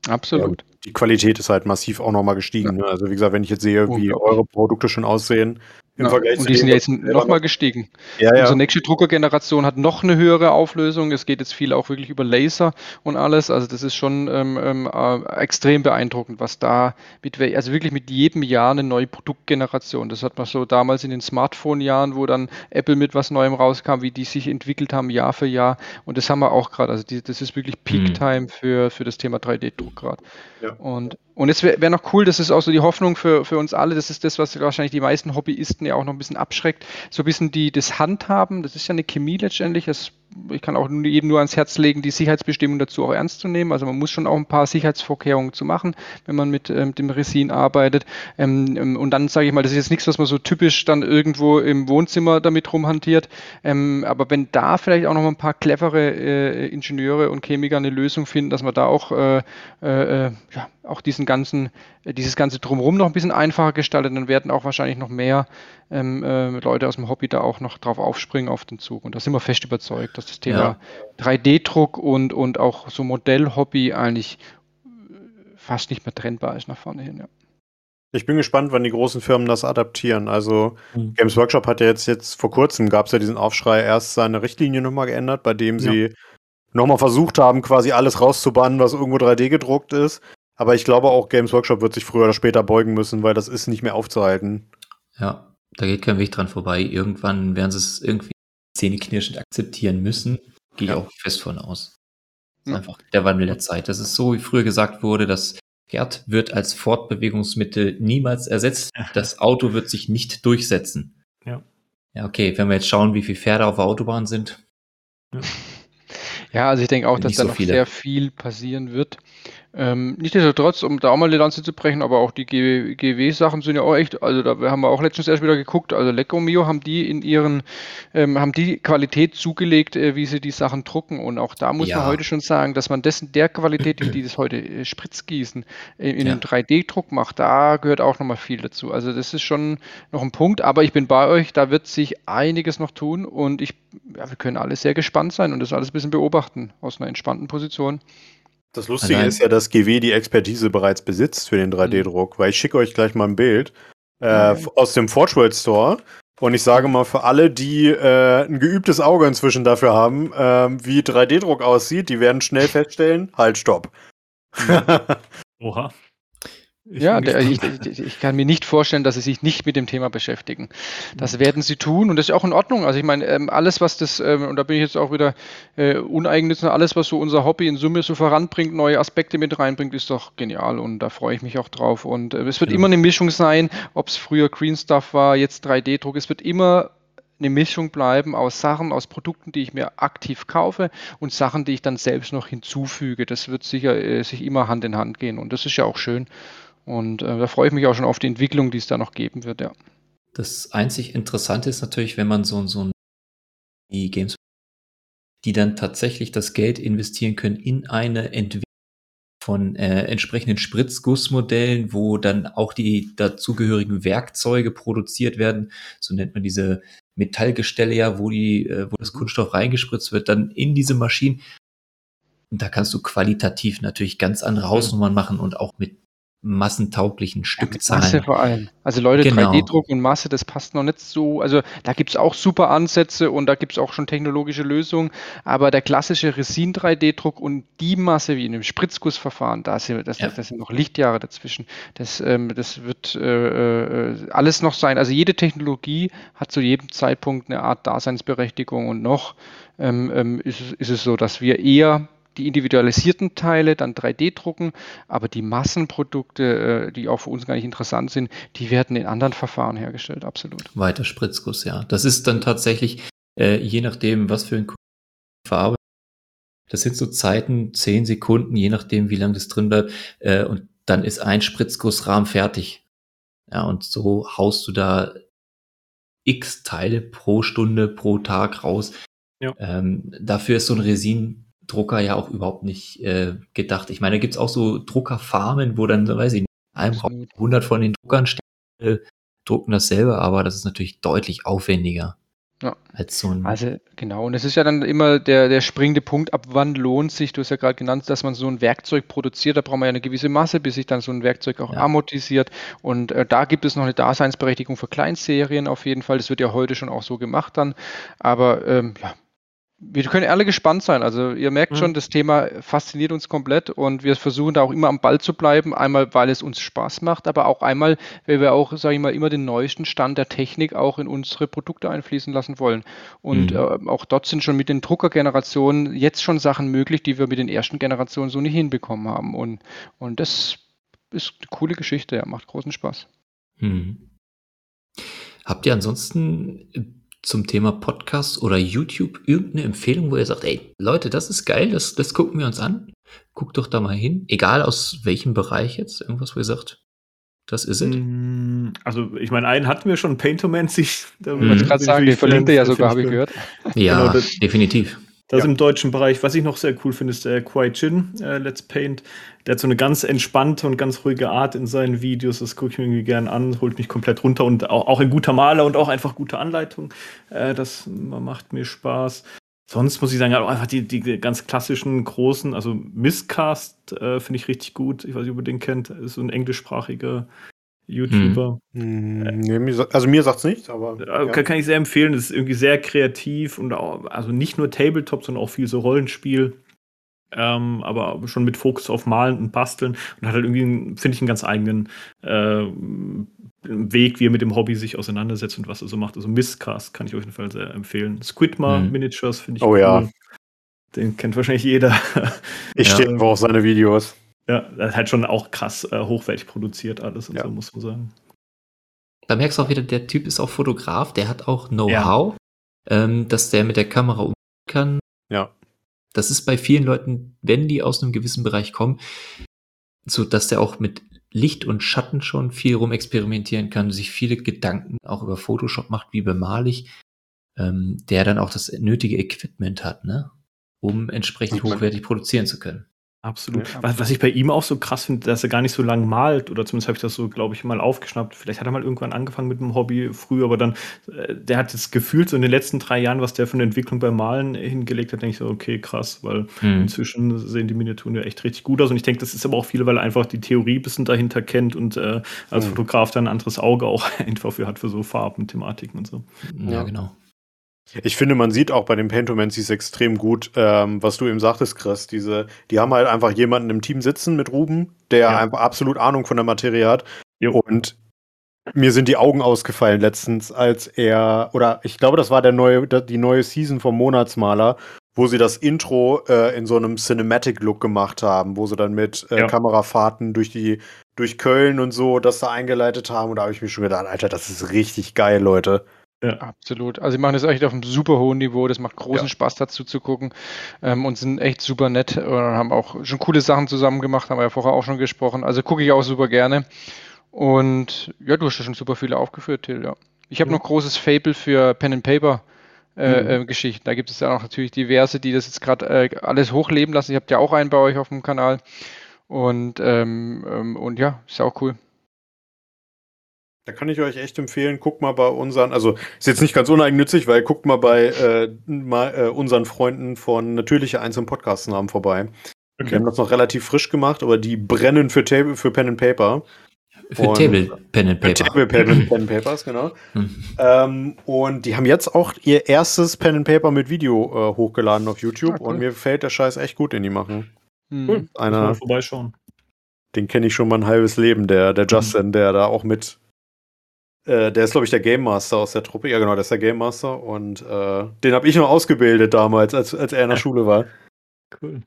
Absolut. Ja, die Qualität ist halt massiv auch nochmal gestiegen. Ne? Also wie gesagt, wenn ich jetzt sehe, wie eure Produkte schon aussehen, im ja, Vergleich und die sind jetzt nochmal gestiegen. Ja, ja. Unsere nächste Druckergeneration hat noch eine höhere Auflösung. Es geht jetzt viel auch wirklich über Laser und alles. Also das ist schon ähm, ähm, äh, extrem beeindruckend, was da mit, also wirklich mit jedem Jahr eine neue Produktgeneration. Das hat man so damals in den Smartphone-Jahren, wo dann Apple mit was Neuem rauskam, wie die sich entwickelt haben Jahr für Jahr. Und das haben wir auch gerade. Also die, das ist wirklich Peak-Time mhm. für, für das Thema 3D-Druck gerade. Ja. Und und es wäre wär noch cool, das ist auch so die Hoffnung für, für uns alle, das ist das, was wahrscheinlich die meisten Hobbyisten ja auch noch ein bisschen abschreckt, so ein bisschen die, das Handhaben, das ist ja eine Chemie letztendlich, das ich kann auch jedem nur ans Herz legen, die Sicherheitsbestimmung dazu auch ernst zu nehmen. Also man muss schon auch ein paar Sicherheitsvorkehrungen zu machen, wenn man mit ähm, dem Resin arbeitet. Ähm, ähm, und dann sage ich mal, das ist jetzt nichts, was man so typisch dann irgendwo im Wohnzimmer damit rumhantiert. Ähm, aber wenn da vielleicht auch noch ein paar clevere äh, Ingenieure und Chemiker eine Lösung finden, dass man da auch, äh, äh, äh ja, auch diesen ganzen, dieses ganze Drumherum noch ein bisschen einfacher gestaltet, dann werden auch wahrscheinlich noch mehr ähm, äh, Leute aus dem Hobby da auch noch drauf aufspringen auf den Zug. Und da sind wir fest überzeugt, dass das Thema ja. 3D-Druck und, und auch so Modellhobby eigentlich fast nicht mehr trennbar ist nach vorne hin. Ja. Ich bin gespannt, wann die großen Firmen das adaptieren. Also mhm. Games Workshop hat ja jetzt, jetzt vor kurzem, gab es ja diesen Aufschrei, erst seine Richtlinie nochmal geändert, bei dem sie ja. nochmal versucht haben, quasi alles rauszubannen, was irgendwo 3D gedruckt ist. Aber ich glaube auch, Games Workshop wird sich früher oder später beugen müssen, weil das ist nicht mehr aufzuhalten. Ja, da geht kein Weg dran vorbei. Irgendwann werden sie es irgendwie zähneknirschend akzeptieren müssen. Gehe ich ja. auch fest von aus. Das ist einfach der Wandel der Zeit. Das ist so, wie früher gesagt wurde, das Pferd wird als Fortbewegungsmittel niemals ersetzt. Das Auto wird sich nicht durchsetzen. Ja. Ja, okay, wenn wir jetzt schauen, wie viele Pferde auf der Autobahn sind. Ja, ja also ich denke auch, dass da noch viele. sehr viel passieren wird. Ähm, nichtsdestotrotz, um da auch mal die Lanze zu brechen, aber auch die GW-Sachen sind ja auch echt, also da haben wir auch letztens erst wieder geguckt, also Lecomio haben die in ihren, ähm, haben die Qualität zugelegt, äh, wie sie die Sachen drucken und auch da muss ja. man heute schon sagen, dass man dessen der Qualität, wie die das heute äh, Spritzgießen äh, in ja. einem 3D-Druck macht, da gehört auch nochmal viel dazu. Also das ist schon noch ein Punkt, aber ich bin bei euch, da wird sich einiges noch tun und ich, ja, wir können alle sehr gespannt sein und das alles ein bisschen beobachten aus einer entspannten Position. Das Lustige Allein. ist ja, dass GW die Expertise bereits besitzt für den 3D-Druck, weil ich schicke euch gleich mal ein Bild äh, aus dem Forge World Store. Und ich sage mal für alle, die äh, ein geübtes Auge inzwischen dafür haben, äh, wie 3D-Druck aussieht, die werden schnell feststellen, halt, stopp. Oha. Ich ja, der, ich, ich, kann mir nicht vorstellen, dass sie sich nicht mit dem Thema beschäftigen. Das mhm. werden sie tun und das ist auch in Ordnung. Also ich meine, ähm, alles, was das, ähm, und da bin ich jetzt auch wieder äh, uneigennützig, alles, was so unser Hobby in Summe so voranbringt, neue Aspekte mit reinbringt, ist doch genial und da freue ich mich auch drauf. Und äh, es wird ja. immer eine Mischung sein, ob es früher Green Stuff war, jetzt 3D-Druck, es wird immer eine Mischung bleiben aus Sachen, aus Produkten, die ich mir aktiv kaufe und Sachen, die ich dann selbst noch hinzufüge. Das wird sicher äh, sich immer Hand in Hand gehen und das ist ja auch schön. Und äh, da freue ich mich auch schon auf die Entwicklung, die es da noch geben wird, ja. Das einzig Interessante ist natürlich, wenn man so, so ein die Games, die dann tatsächlich das Geld investieren können in eine Entwicklung von äh, entsprechenden Spritzgussmodellen, wo dann auch die dazugehörigen Werkzeuge produziert werden. So nennt man diese Metallgestelle ja, wo die, äh, wo das Kunststoff reingespritzt wird, dann in diese Maschinen. Und da kannst du qualitativ natürlich ganz andere Hausnummern machen und auch mit massentauglichen Stückzahlen. Masse vor allem. Also Leute, Genau. 3D-Druck und Masse, das passt noch nicht so. Also da gibt es auch super Ansätze und da gibt es auch schon technologische Lösungen. Aber der klassische Resin 3D-Druck und die Masse wie in einem Spritzgussverfahren, da sind, das, Ja. das sind noch Lichtjahre dazwischen. Das, ähm, das wird äh, äh, alles noch sein. Also jede Technologie hat zu jedem Zeitpunkt eine Art Daseinsberechtigung und noch ähm, ähm, ist, ist es so, dass wir eher die individualisierten Teile dann 3D drucken, aber die Massenprodukte, äh, die auch für uns gar nicht interessant sind, die werden in anderen Verfahren hergestellt, absolut. Weiter Spritzguss, ja. Das ist dann tatsächlich, äh, je nachdem, was für ein verarbeitet. Das sind so Zeiten, 10 Sekunden, je nachdem, wie lange das drin bleibt. Äh, und dann ist ein Spritzgussrahmen fertig. Ja, und so haust du da x Teile pro Stunde, pro Tag raus. Ja. Ähm, dafür ist so ein Resindrucker ja auch überhaupt nicht äh, gedacht. Ich meine, da gibt's auch so Druckerfarmen, wo dann, weiß ich nicht, in einem Raum Absolut. 100 von den Druckern stehen, äh, drucken das selber, aber das ist natürlich deutlich aufwendiger Ja. als so ein. Also genau, und es ist ja dann immer der, der springende Punkt, ab wann lohnt sich, du hast ja gerade genannt, dass man so ein Werkzeug produziert, da braucht man ja eine gewisse Masse, bis sich dann so ein Werkzeug auch Ja. amortisiert. Und äh, da gibt es noch eine Daseinsberechtigung für Kleinserien auf jeden Fall. Das wird ja heute schon auch so gemacht dann. Aber ähm, ja, wir können alle gespannt sein. Also ihr merkt Mhm. schon, das Thema fasziniert uns komplett und wir versuchen da auch immer am Ball zu bleiben. Einmal, weil es uns Spaß macht, aber auch einmal, weil wir auch, sage ich mal, immer den neuesten Stand der Technik auch in unsere Produkte einfließen lassen wollen. Und Mhm. äh, auch dort sind schon mit den Druckergenerationen jetzt schon Sachen möglich, die wir mit den ersten Generationen so nicht hinbekommen haben. Und, und das ist eine coole Geschichte, ja, macht großen Spaß. Hm. Habt ihr ansonsten zum Thema Podcast oder YouTube irgendeine Empfehlung, wo ihr sagt, ey, Leute, das ist geil, das, das gucken wir uns an. Guckt doch da mal hin. Egal aus welchem Bereich jetzt. Irgendwas, wo ihr sagt, das ist es. Mm, Also, ich meine, einen hatten wir schon, Paintomancy. Da Mhm. Ich wollte ich gerade sagen, den verlinkt er ja sogar, habe ich gehört. Ja, genau, definitiv. Das Ja. im deutschen Bereich. Was ich noch sehr cool finde, ist der Kwai Chin, äh, Let's Paint. Der hat so eine ganz entspannte und ganz ruhige Art in seinen Videos. Das gucke ich mir irgendwie gern an, holt mich komplett runter und auch, auch ein guter Maler und auch einfach gute Anleitung. Äh, das macht mir Spaß. Sonst muss ich sagen, auch einfach die, die ganz klassischen großen, also Miscast äh, finde ich richtig gut. Ich weiß nicht, ob ihr den kennt. Ist so ein englischsprachiger YouTuber. Hm, nee, also mir sagt's nichts, aber. Ja. Kann, kann ich sehr empfehlen. Das ist irgendwie sehr kreativ und auch, also nicht nur Tabletop, sondern auch viel so Rollenspiel. Ähm, aber schon mit Fokus auf Malen und Basteln und hat halt irgendwie, einen- finde ich, einen ganz eigenen äh, Weg, wie er mit dem Hobby sich auseinandersetzt und was er so macht. Also Mistcast kann ich auf jeden Fall sehr empfehlen. Squidmar Mhm. Miniatures finde ich Oh ja. Den kennt wahrscheinlich jeder. Ich Ja. stehe einfach auf seine Videos. Ja, das ist halt schon auch krass äh, hochwertig produziert alles und Ja. so, muss man sagen. Da merkst du auch wieder, der Typ ist auch Fotograf, der hat auch Know-how, ähm, dass der mit der Kamera umgehen kann. Ja. Das ist bei vielen Leuten, wenn die aus einem gewissen Bereich kommen, so dass der auch mit Licht und Schatten schon viel rumexperimentieren kann, sich viele Gedanken auch über Photoshop macht, wie bemal ich, ähm, der dann auch das nötige Equipment hat, ne? um entsprechend hochwertig produzieren zu können. Absolut. Ja. Was, was ich bei ihm auch so krass finde, dass er gar nicht so lang malt, oder zumindest habe ich das so, glaube ich, mal aufgeschnappt. Vielleicht hat er mal irgendwann angefangen mit dem Hobby früher, aber dann, äh, der hat das gefühlt so in den letzten drei Jahren, was der für eine Entwicklung beim Malen hingelegt hat, denke ich so, okay, krass, weil Hm. inzwischen sehen die Miniaturen ja echt richtig gut aus. Und ich denke, das ist aber auch viel, weil er einfach die Theorie ein bisschen dahinter kennt und äh, als Mhm. Fotograf dann ein anderes Auge auch einfach für hat, für so Farben, Thematiken und so. Ja, Ja. genau. Ich finde, man sieht auch bei den Paintomancies extrem gut, ähm, was du eben sagtest, Chris. Diese, die haben halt einfach jemanden im Team sitzen mit Ruben, der Ja. einfach absolut Ahnung von der Materie hat. Jo. Und mir sind die Augen ausgefallen letztens, als er, oder ich glaube, das war der neue, die neue Season vom Monatsmaler, wo sie das Intro äh, in so einem Cinematic-Look gemacht haben, wo sie dann mit äh, Ja. Kamerafahrten durch die, durch Köln und so das da eingeleitet haben. Und da habe ich mir schon gedacht, Alter, das ist richtig geil, Leute. Absolut. Also sie machen das echt auf einem super hohen Niveau. Das macht großen Ja. Spaß dazu zu gucken ähm, und sind echt super nett und haben auch schon coole Sachen zusammen gemacht, haben wir ja vorher auch schon gesprochen. Also gucke ich auch super gerne. Und ja, du hast ja schon super viele aufgeführt, Till, ja. Ich habe Mhm. noch großes Fable für Pen and Paper. Äh, Mhm. äh, Geschichten. Da gibt es ja auch natürlich diverse, die das jetzt gerade äh, alles hochleben lassen. Ihr habt ja auch einen bei euch auf dem Kanal. Und, ähm, ähm, und ja, ist auch cool. Da kann ich euch echt empfehlen, guckt mal bei unseren, also ist jetzt nicht ganz uneigennützig, weil guckt mal bei äh, mal, äh, unseren Freunden von Natürliche Eins im Podcastnamen vorbei. Okay. Wir haben das noch relativ frisch gemacht, aber die brennen für, Table, für Pen and Paper. Für und Table Pen and Paper. Table Pen, Pen and Papers, genau. Hm. Ähm, und die haben jetzt auch ihr erstes Pen and Paper mit Video äh, hochgeladen auf YouTube. Ah, cool. Und mir fällt der Scheiß echt gut in die Machen. Hm. Cool. Einer, vorbeischauen. Den kenne ich schon mal ein halbes Leben, der, der hm. Justin, mhm. der da auch mit. Äh, der ist, glaube ich, der Game Master aus der Truppe. Ja, genau, der ist der Game Master. Und äh, den habe ich noch ausgebildet damals, als, als er in der Schule war. Cool.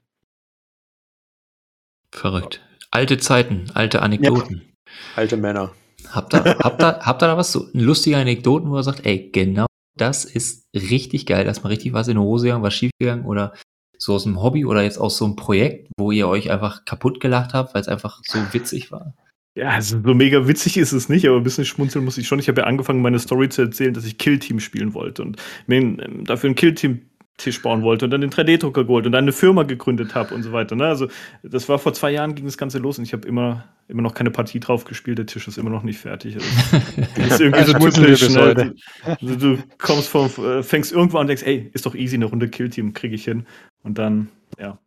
Verrückt. Alte Zeiten, alte Anekdoten. Ja. Alte Männer. Habt ihr, habt ihr, habt ihr da was, so lustige Anekdoten, wo er sagt, ey, genau das ist richtig geil, dass mal richtig was in die Hose gegangen, was schiefgegangen oder so aus einem Hobby oder jetzt aus so einem Projekt, wo ihr euch einfach kaputt gelacht habt, weil es einfach so witzig war? Ja, also so mega witzig ist es nicht, aber ein bisschen schmunzeln muss ich schon. Ich habe ja angefangen, meine Story zu erzählen, dass ich Kill Team spielen wollte und mir ähm, dafür ein Kill Team Tisch bauen wollte und dann den 3D-Drucker geholt und dann eine Firma gegründet habe und so weiter. Ne? Also das war vor zwei Jahren ging das Ganze los und ich habe immer, immer noch keine Partie drauf gespielt. Der Tisch ist immer noch nicht fertig. Also, das ist irgendwie so typisch. Ne? Du, du, kommst vom, äh, fängst irgendwo an und denkst, ey, ist doch easy, eine Runde Killteam kriege ich hin. Und dann, ja,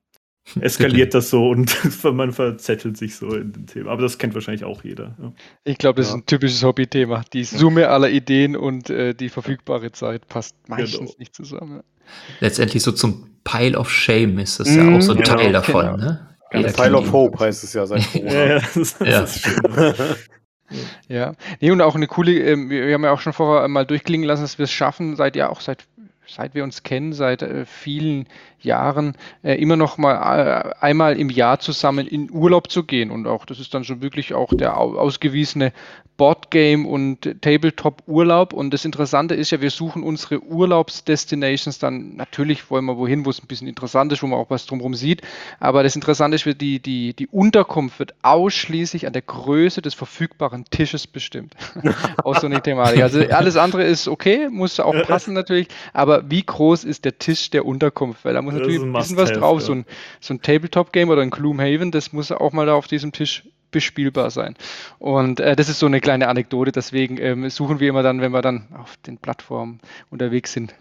eskaliert das so und man verzettelt sich so in den Themen. Aber das kennt wahrscheinlich auch jeder. Ja. Ich glaube, das ja. ist ein typisches Hobbythema. Die Summe aller Ideen und äh, die verfügbare Zeit passt meistens genau. nicht zusammen. Letztendlich so zum Pile of Shame ist das ja auch so ein genau, Teil davon. Genau. Ne? Ja, Pile of Hope heißt es ja seit Corona. ja, das, das ja. ja. Nee, und auch eine coole, äh, wir haben ja auch schon vorher mal durchklingen lassen, dass wir es schaffen, seit ja auch seit seit wir uns kennen, seit äh, vielen Jahren, äh, immer noch mal äh, einmal im Jahr zusammen in Urlaub zu gehen. Und auch das ist dann schon wirklich auch der ausgewiesene Boardgame und Tabletop-Urlaub. Und das Interessante ist ja, wir suchen unsere Urlaubsdestinations dann, natürlich wollen wir wohin, wo es ein bisschen interessant ist, wo man auch was drumherum sieht. Aber das Interessante ist, die, die, die Unterkunft wird ausschließlich an der Größe des verfügbaren Tisches bestimmt. Aus so einer Thematik. Also alles andere ist okay, muss auch passen natürlich. Aber wie groß ist der Tisch der Unterkunft? Weil da muss natürlich ein bisschen was drauf. Ja. So ein, so ein Tabletop-Game oder ein Gloomhaven, das muss auch mal da auf diesem Tisch bespielbar sein. Und äh, das ist so eine kleine Anekdote, deswegen ähm, suchen wir immer dann, wenn wir dann auf den Plattformen unterwegs sind,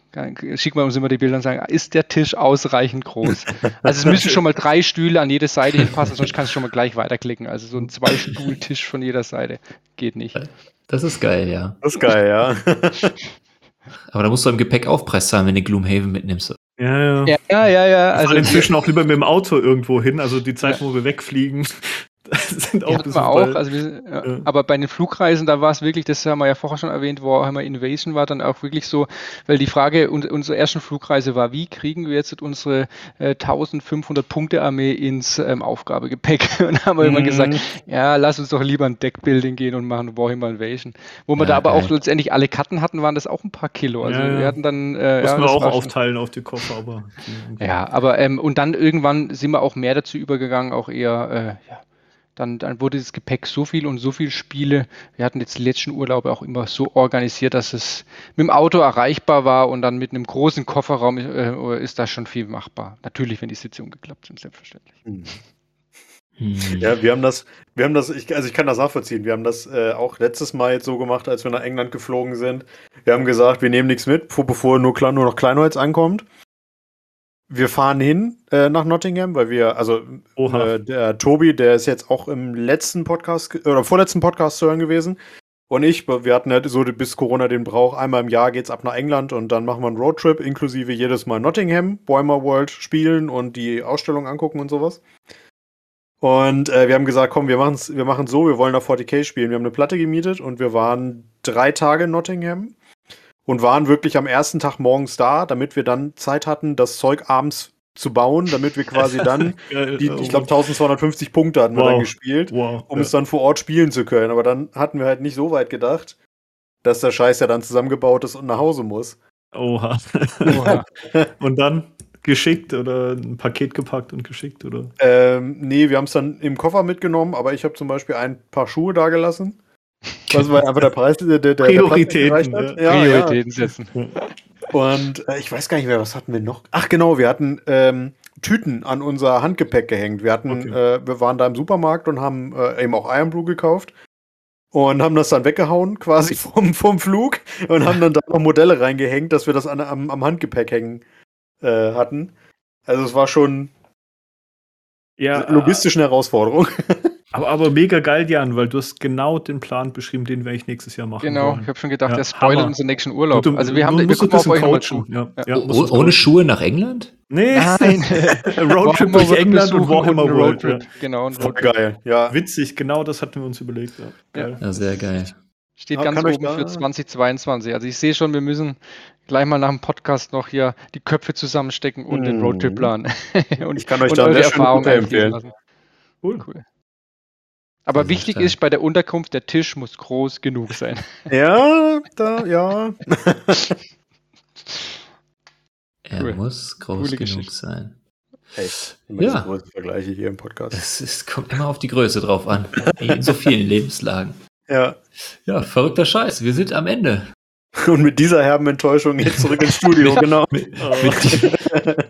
schicken wir uns immer die Bilder und sagen, ist der Tisch ausreichend groß? Also es müssen schon mal drei Stühle an jede Seite hinpassen, sonst kannst du schon mal gleich weiterklicken. Also so ein Zwei-Stuhl-Tisch von jeder Seite geht nicht. Das ist geil, ja. Das ist geil, ja. Aber da musst du im Gepäck aufpresst sein, wenn du Gloomhaven mitnimmst. Ja, ja. Ja, ja, ja. ja. Also inzwischen auch lieber mit dem Auto irgendwo hin, also die Zeit, ja. wo wir wegfliegen, sind auch, die wir auch also wir, ja. Ja. Aber bei den Flugreisen, da war es wirklich, das haben wir ja vorher schon erwähnt, Warhammer Invasion war dann auch wirklich so, weil die Frage unserer ersten Flugreise war, wie kriegen wir jetzt unsere äh, 1500 Punkte Armee ins ähm, Aufgabegepäck? Und haben wir mhm. immer gesagt, ja, lass uns doch lieber ein Deckbuilding gehen und machen Warhammer Invasion. Wo wir ja, da aber auch letztendlich alle Karten hatten, waren das auch ein paar Kilo. Also wir hatten dann äh, Müssen wir auch aufteilen auf die Koffer, aber ja, aber ähm, und dann irgendwann sind wir auch mehr dazu übergegangen, auch eher äh, ja, dann, dann wurde das Gepäck so viel und so viel Spiele. Wir hatten jetzt die letzten Urlaube auch immer so organisiert, dass es mit dem Auto erreichbar war und dann mit einem großen Kofferraum äh, ist da schon viel machbar. Natürlich, wenn die Sitze umgeklappt sind, selbstverständlich. Hm. Ja, wir haben das, wir haben das, ich, also ich kann das nachvollziehen. Wir haben das äh, auch letztes Mal jetzt so gemacht, als wir nach England geflogen sind. Wir haben gesagt, wir nehmen nichts mit, bevor nur, nur noch Kleinholz ankommt wir fahren hin äh, nach Nottingham, weil wir, also äh, der Tobi, der ist jetzt auch im letzten Podcast oder vorletzten Podcast zu hören gewesen. Und ich, wir hatten halt so bis Corona den Brauch, einmal im Jahr geht's ab nach England und dann machen wir einen Roadtrip, inklusive jedes Mal Nottingham, Boimer World spielen und die Ausstellung angucken und sowas. Und äh, wir haben gesagt, komm, wir machen's, wir machen so, wir wollen nach 40k spielen. Wir haben eine Platte gemietet und wir waren drei Tage in Nottingham und waren wirklich am ersten Tag morgens da, damit wir dann Zeit hatten, das Zeug abends zu bauen, damit wir quasi dann, die, ich glaube 1250 Punkte hatten wow. wir dann gespielt, wow. um ja. es dann vor Ort spielen zu können. Aber dann hatten wir halt nicht so weit gedacht, dass der Scheiß ja dann zusammengebaut ist und nach Hause muss. Oha. Oha. und dann geschickt oder ein Paket gepackt und geschickt, oder? Ähm, nee, wir haben es dann im Koffer mitgenommen, aber ich habe zum Beispiel ein paar Schuhe da gelassen. Was war einfach der Preis, der, der Prioritäten, der ja. Prioritäten setzen. Und äh, ich weiß gar nicht mehr, was hatten wir noch? Ach genau, wir hatten ähm, Tüten an unser Handgepäck gehängt. Wir hatten, okay. äh, wir waren da im Supermarkt und haben äh, eben auch Iron Brew gekauft und haben das dann weggehauen quasi vom, vom Flug und haben dann da noch Modelle reingehängt, dass wir das an, am, am Handgepäck hängen äh, hatten. Also es war schon, Ja, logistischen Herausforderung. Aber, aber mega geil, Jan, weil du hast genau den Plan beschrieben, den werde ich nächstes Jahr machen. Genau, wollen. ich habe schon gedacht, Ja, der spoilert Hammer. unseren nächsten Urlaub. Du- also wir haben, wir gucken auf euch coachen. zu. Ja, Ja. ja, Oh, ohne. Schuhe nach England? Nee, Nein. Roadtrip durch England und Warhammer World. Ja. Roadtrip. Genau, ein Voll Roadtrip. geil. Ja. Witzig, genau das hatten wir uns überlegt. Ja. Geil. Ja, sehr geil. Steht Ja, ganz oben für 2022. Also ich sehe schon, wir müssen gleich mal nach dem Podcast noch hier die Köpfe zusammenstecken und den Mhm. Roadtrip planen. und, Ich kann euch und da sehr einfließen empfehlen. lassen. Cool. Cool. Aber sehr wichtig ist bei der Unterkunft, der Tisch muss groß genug sein. Ja, da, ja. Er Cool. muss groß Coole genug Geschichte. sein. Hey, Ja. diese Größenvergleiche hier im Podcast. Es, es kommt immer auf die Größe drauf an. In so vielen Lebenslagen. Ja. Ja, verrückter Scheiß. Wir sind am Ende. Und mit dieser herben Enttäuschung jetzt zurück ins Studio, genau. Mit, mit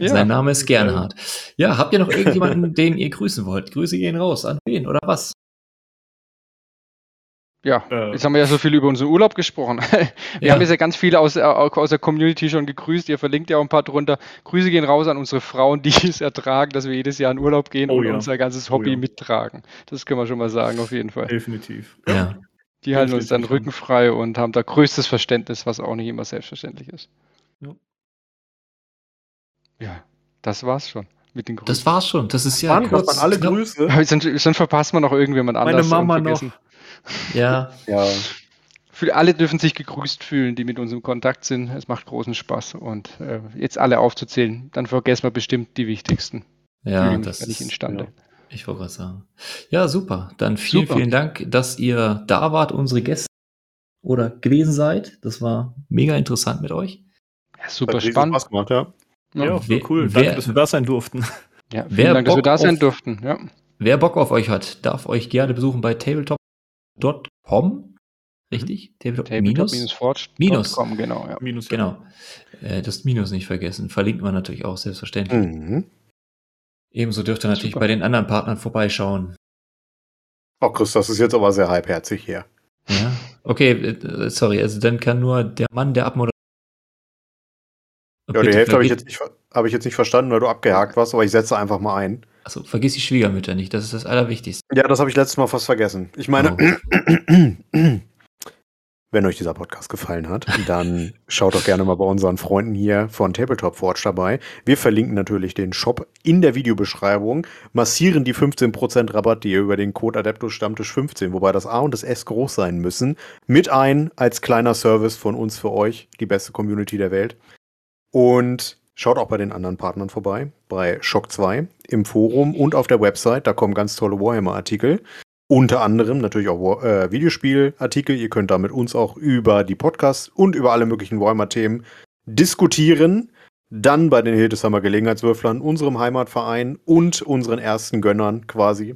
Ja. Sein Name ist Gernhard. Ja, habt ihr noch irgendjemanden, den ihr grüßen wollt? Grüße gehen raus. An wen oder was? Ja, Äh. jetzt haben wir ja so viel über unseren Urlaub gesprochen. Wir Ja. haben jetzt ja ganz viele aus, äh, aus der Community schon gegrüßt. Ihr verlinkt ja auch ein paar drunter. Grüße gehen raus an unsere Frauen, die es ertragen, dass wir jedes Jahr in Urlaub gehen Oh und ja. unser ganzes Oh Hobby ja. mittragen. Das können wir schon mal sagen, auf jeden Fall. Definitiv. Ja. Die halten uns dann definitiv. Rücken frei und haben da größtes Verständnis, was auch nicht immer selbstverständlich ist. Ja. Ja, das war's schon mit den Grüßen. Das war's schon. Das ist ja. Mann, was man alle. Grüße. Sonst, verpasst man noch irgendjemand Meine anders. und Mama noch. Ja. Ja. Für alle dürfen sich gegrüßt fühlen, die mit uns im Kontakt sind. Es macht großen Spaß. Und äh, jetzt alle aufzuzählen, dann vergessen wir bestimmt die wichtigsten. Ja, mich das nicht ist, imstande. ich wollte gerade sagen. Ja, super. Dann vielen, Super. vielen Dank, dass ihr da wart, unsere Gäste oder gewesen seid. Das war mega interessant mit euch. Ja, super spannend. Spaß gemacht, ja. Ja, Wer- cool. wer- Danke, dass wir da sein durften. ja, vielen Wer Dank, dass wir Bock da sein auf- durften. Ja. Wer Bock auf euch hat, darf euch gerne besuchen bei tabletop.com. Richtig? Tabletop, minus? Tabletop-forge.com, Minus. genau. Ja. Minus. Genau. Äh, das Minus nicht vergessen. Verlinkt man natürlich auch selbstverständlich. Mhm. Ebenso dürft ihr natürlich Super. bei den anderen Partnern vorbeischauen. Oh, Chris, das ist jetzt aber sehr halbherzig hier. Ja. Okay, äh, sorry, also dann kann nur der Mann, der abmoderiert. Ja, die Hälfte habe ich, jetzt nicht hab ich jetzt nicht verstanden, weil du abgehakt warst, aber ich setze einfach mal ein. Also vergiss die Schwiegermütter nicht, das ist das Allerwichtigste. Ja, das habe ich letztes Mal fast vergessen. Ich meine, Oh. wenn euch dieser Podcast gefallen hat, dann schaut doch gerne mal bei unseren Freunden hier von Tabletop Forge dabei. Wir verlinken natürlich den Shop in der Videobeschreibung, massieren die 15% Rabatt, die ihr über den Code Adeptus Stammtisch 15, wobei das A und das S groß sein müssen, mit ein als kleiner Service von uns für euch, die beste Community der Welt. Und schaut auch bei den anderen Partnern vorbei, bei Shock 2 im Forum und auf der Website, da kommen ganz tolle Warhammer-Artikel. Unter anderem natürlich auch äh, Videospielartikel. Ihr könnt da mit uns auch über die Podcasts und über alle möglichen Warhammer-Themen diskutieren. Dann bei den Hildesheimer Gelegenheitswürflern, unserem Heimatverein und unseren ersten Gönnern quasi.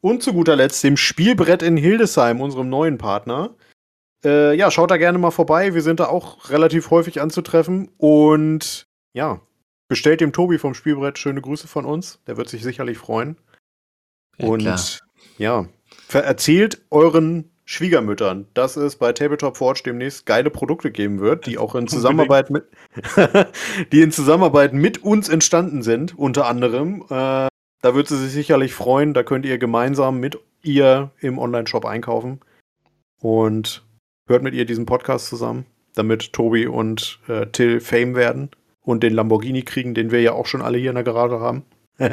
Und zu guter Letzt dem Spielbrett in Hildesheim, unserem neuen Partner. Äh, ja, schaut da gerne mal vorbei. Wir sind da auch relativ häufig anzutreffen. Und ja, bestellt dem Tobi vom Spielbrett schöne Grüße von uns. Der wird sich sicherlich freuen. Ja, und klar. ja, erzählt euren Schwiegermüttern, dass es bei Tabletop Forge demnächst geile Produkte geben wird, die auch in Zusammenarbeit mit, die in Zusammenarbeit mit uns entstanden sind, unter anderem. Äh, da wird sie sich sicherlich freuen. Da könnt ihr gemeinsam mit ihr im Online-Shop einkaufen und hört mit ihr diesen Podcast zusammen, damit Tobi und äh, Till Fame werden und den Lamborghini kriegen, den wir ja auch schon alle hier in der Garage haben.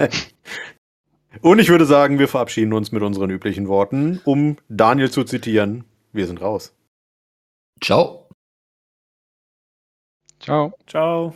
Und ich würde sagen, wir verabschieden uns mit unseren üblichen Worten, um Daniel zu zitieren. Wir sind raus. Ciao. Ciao. Ciao.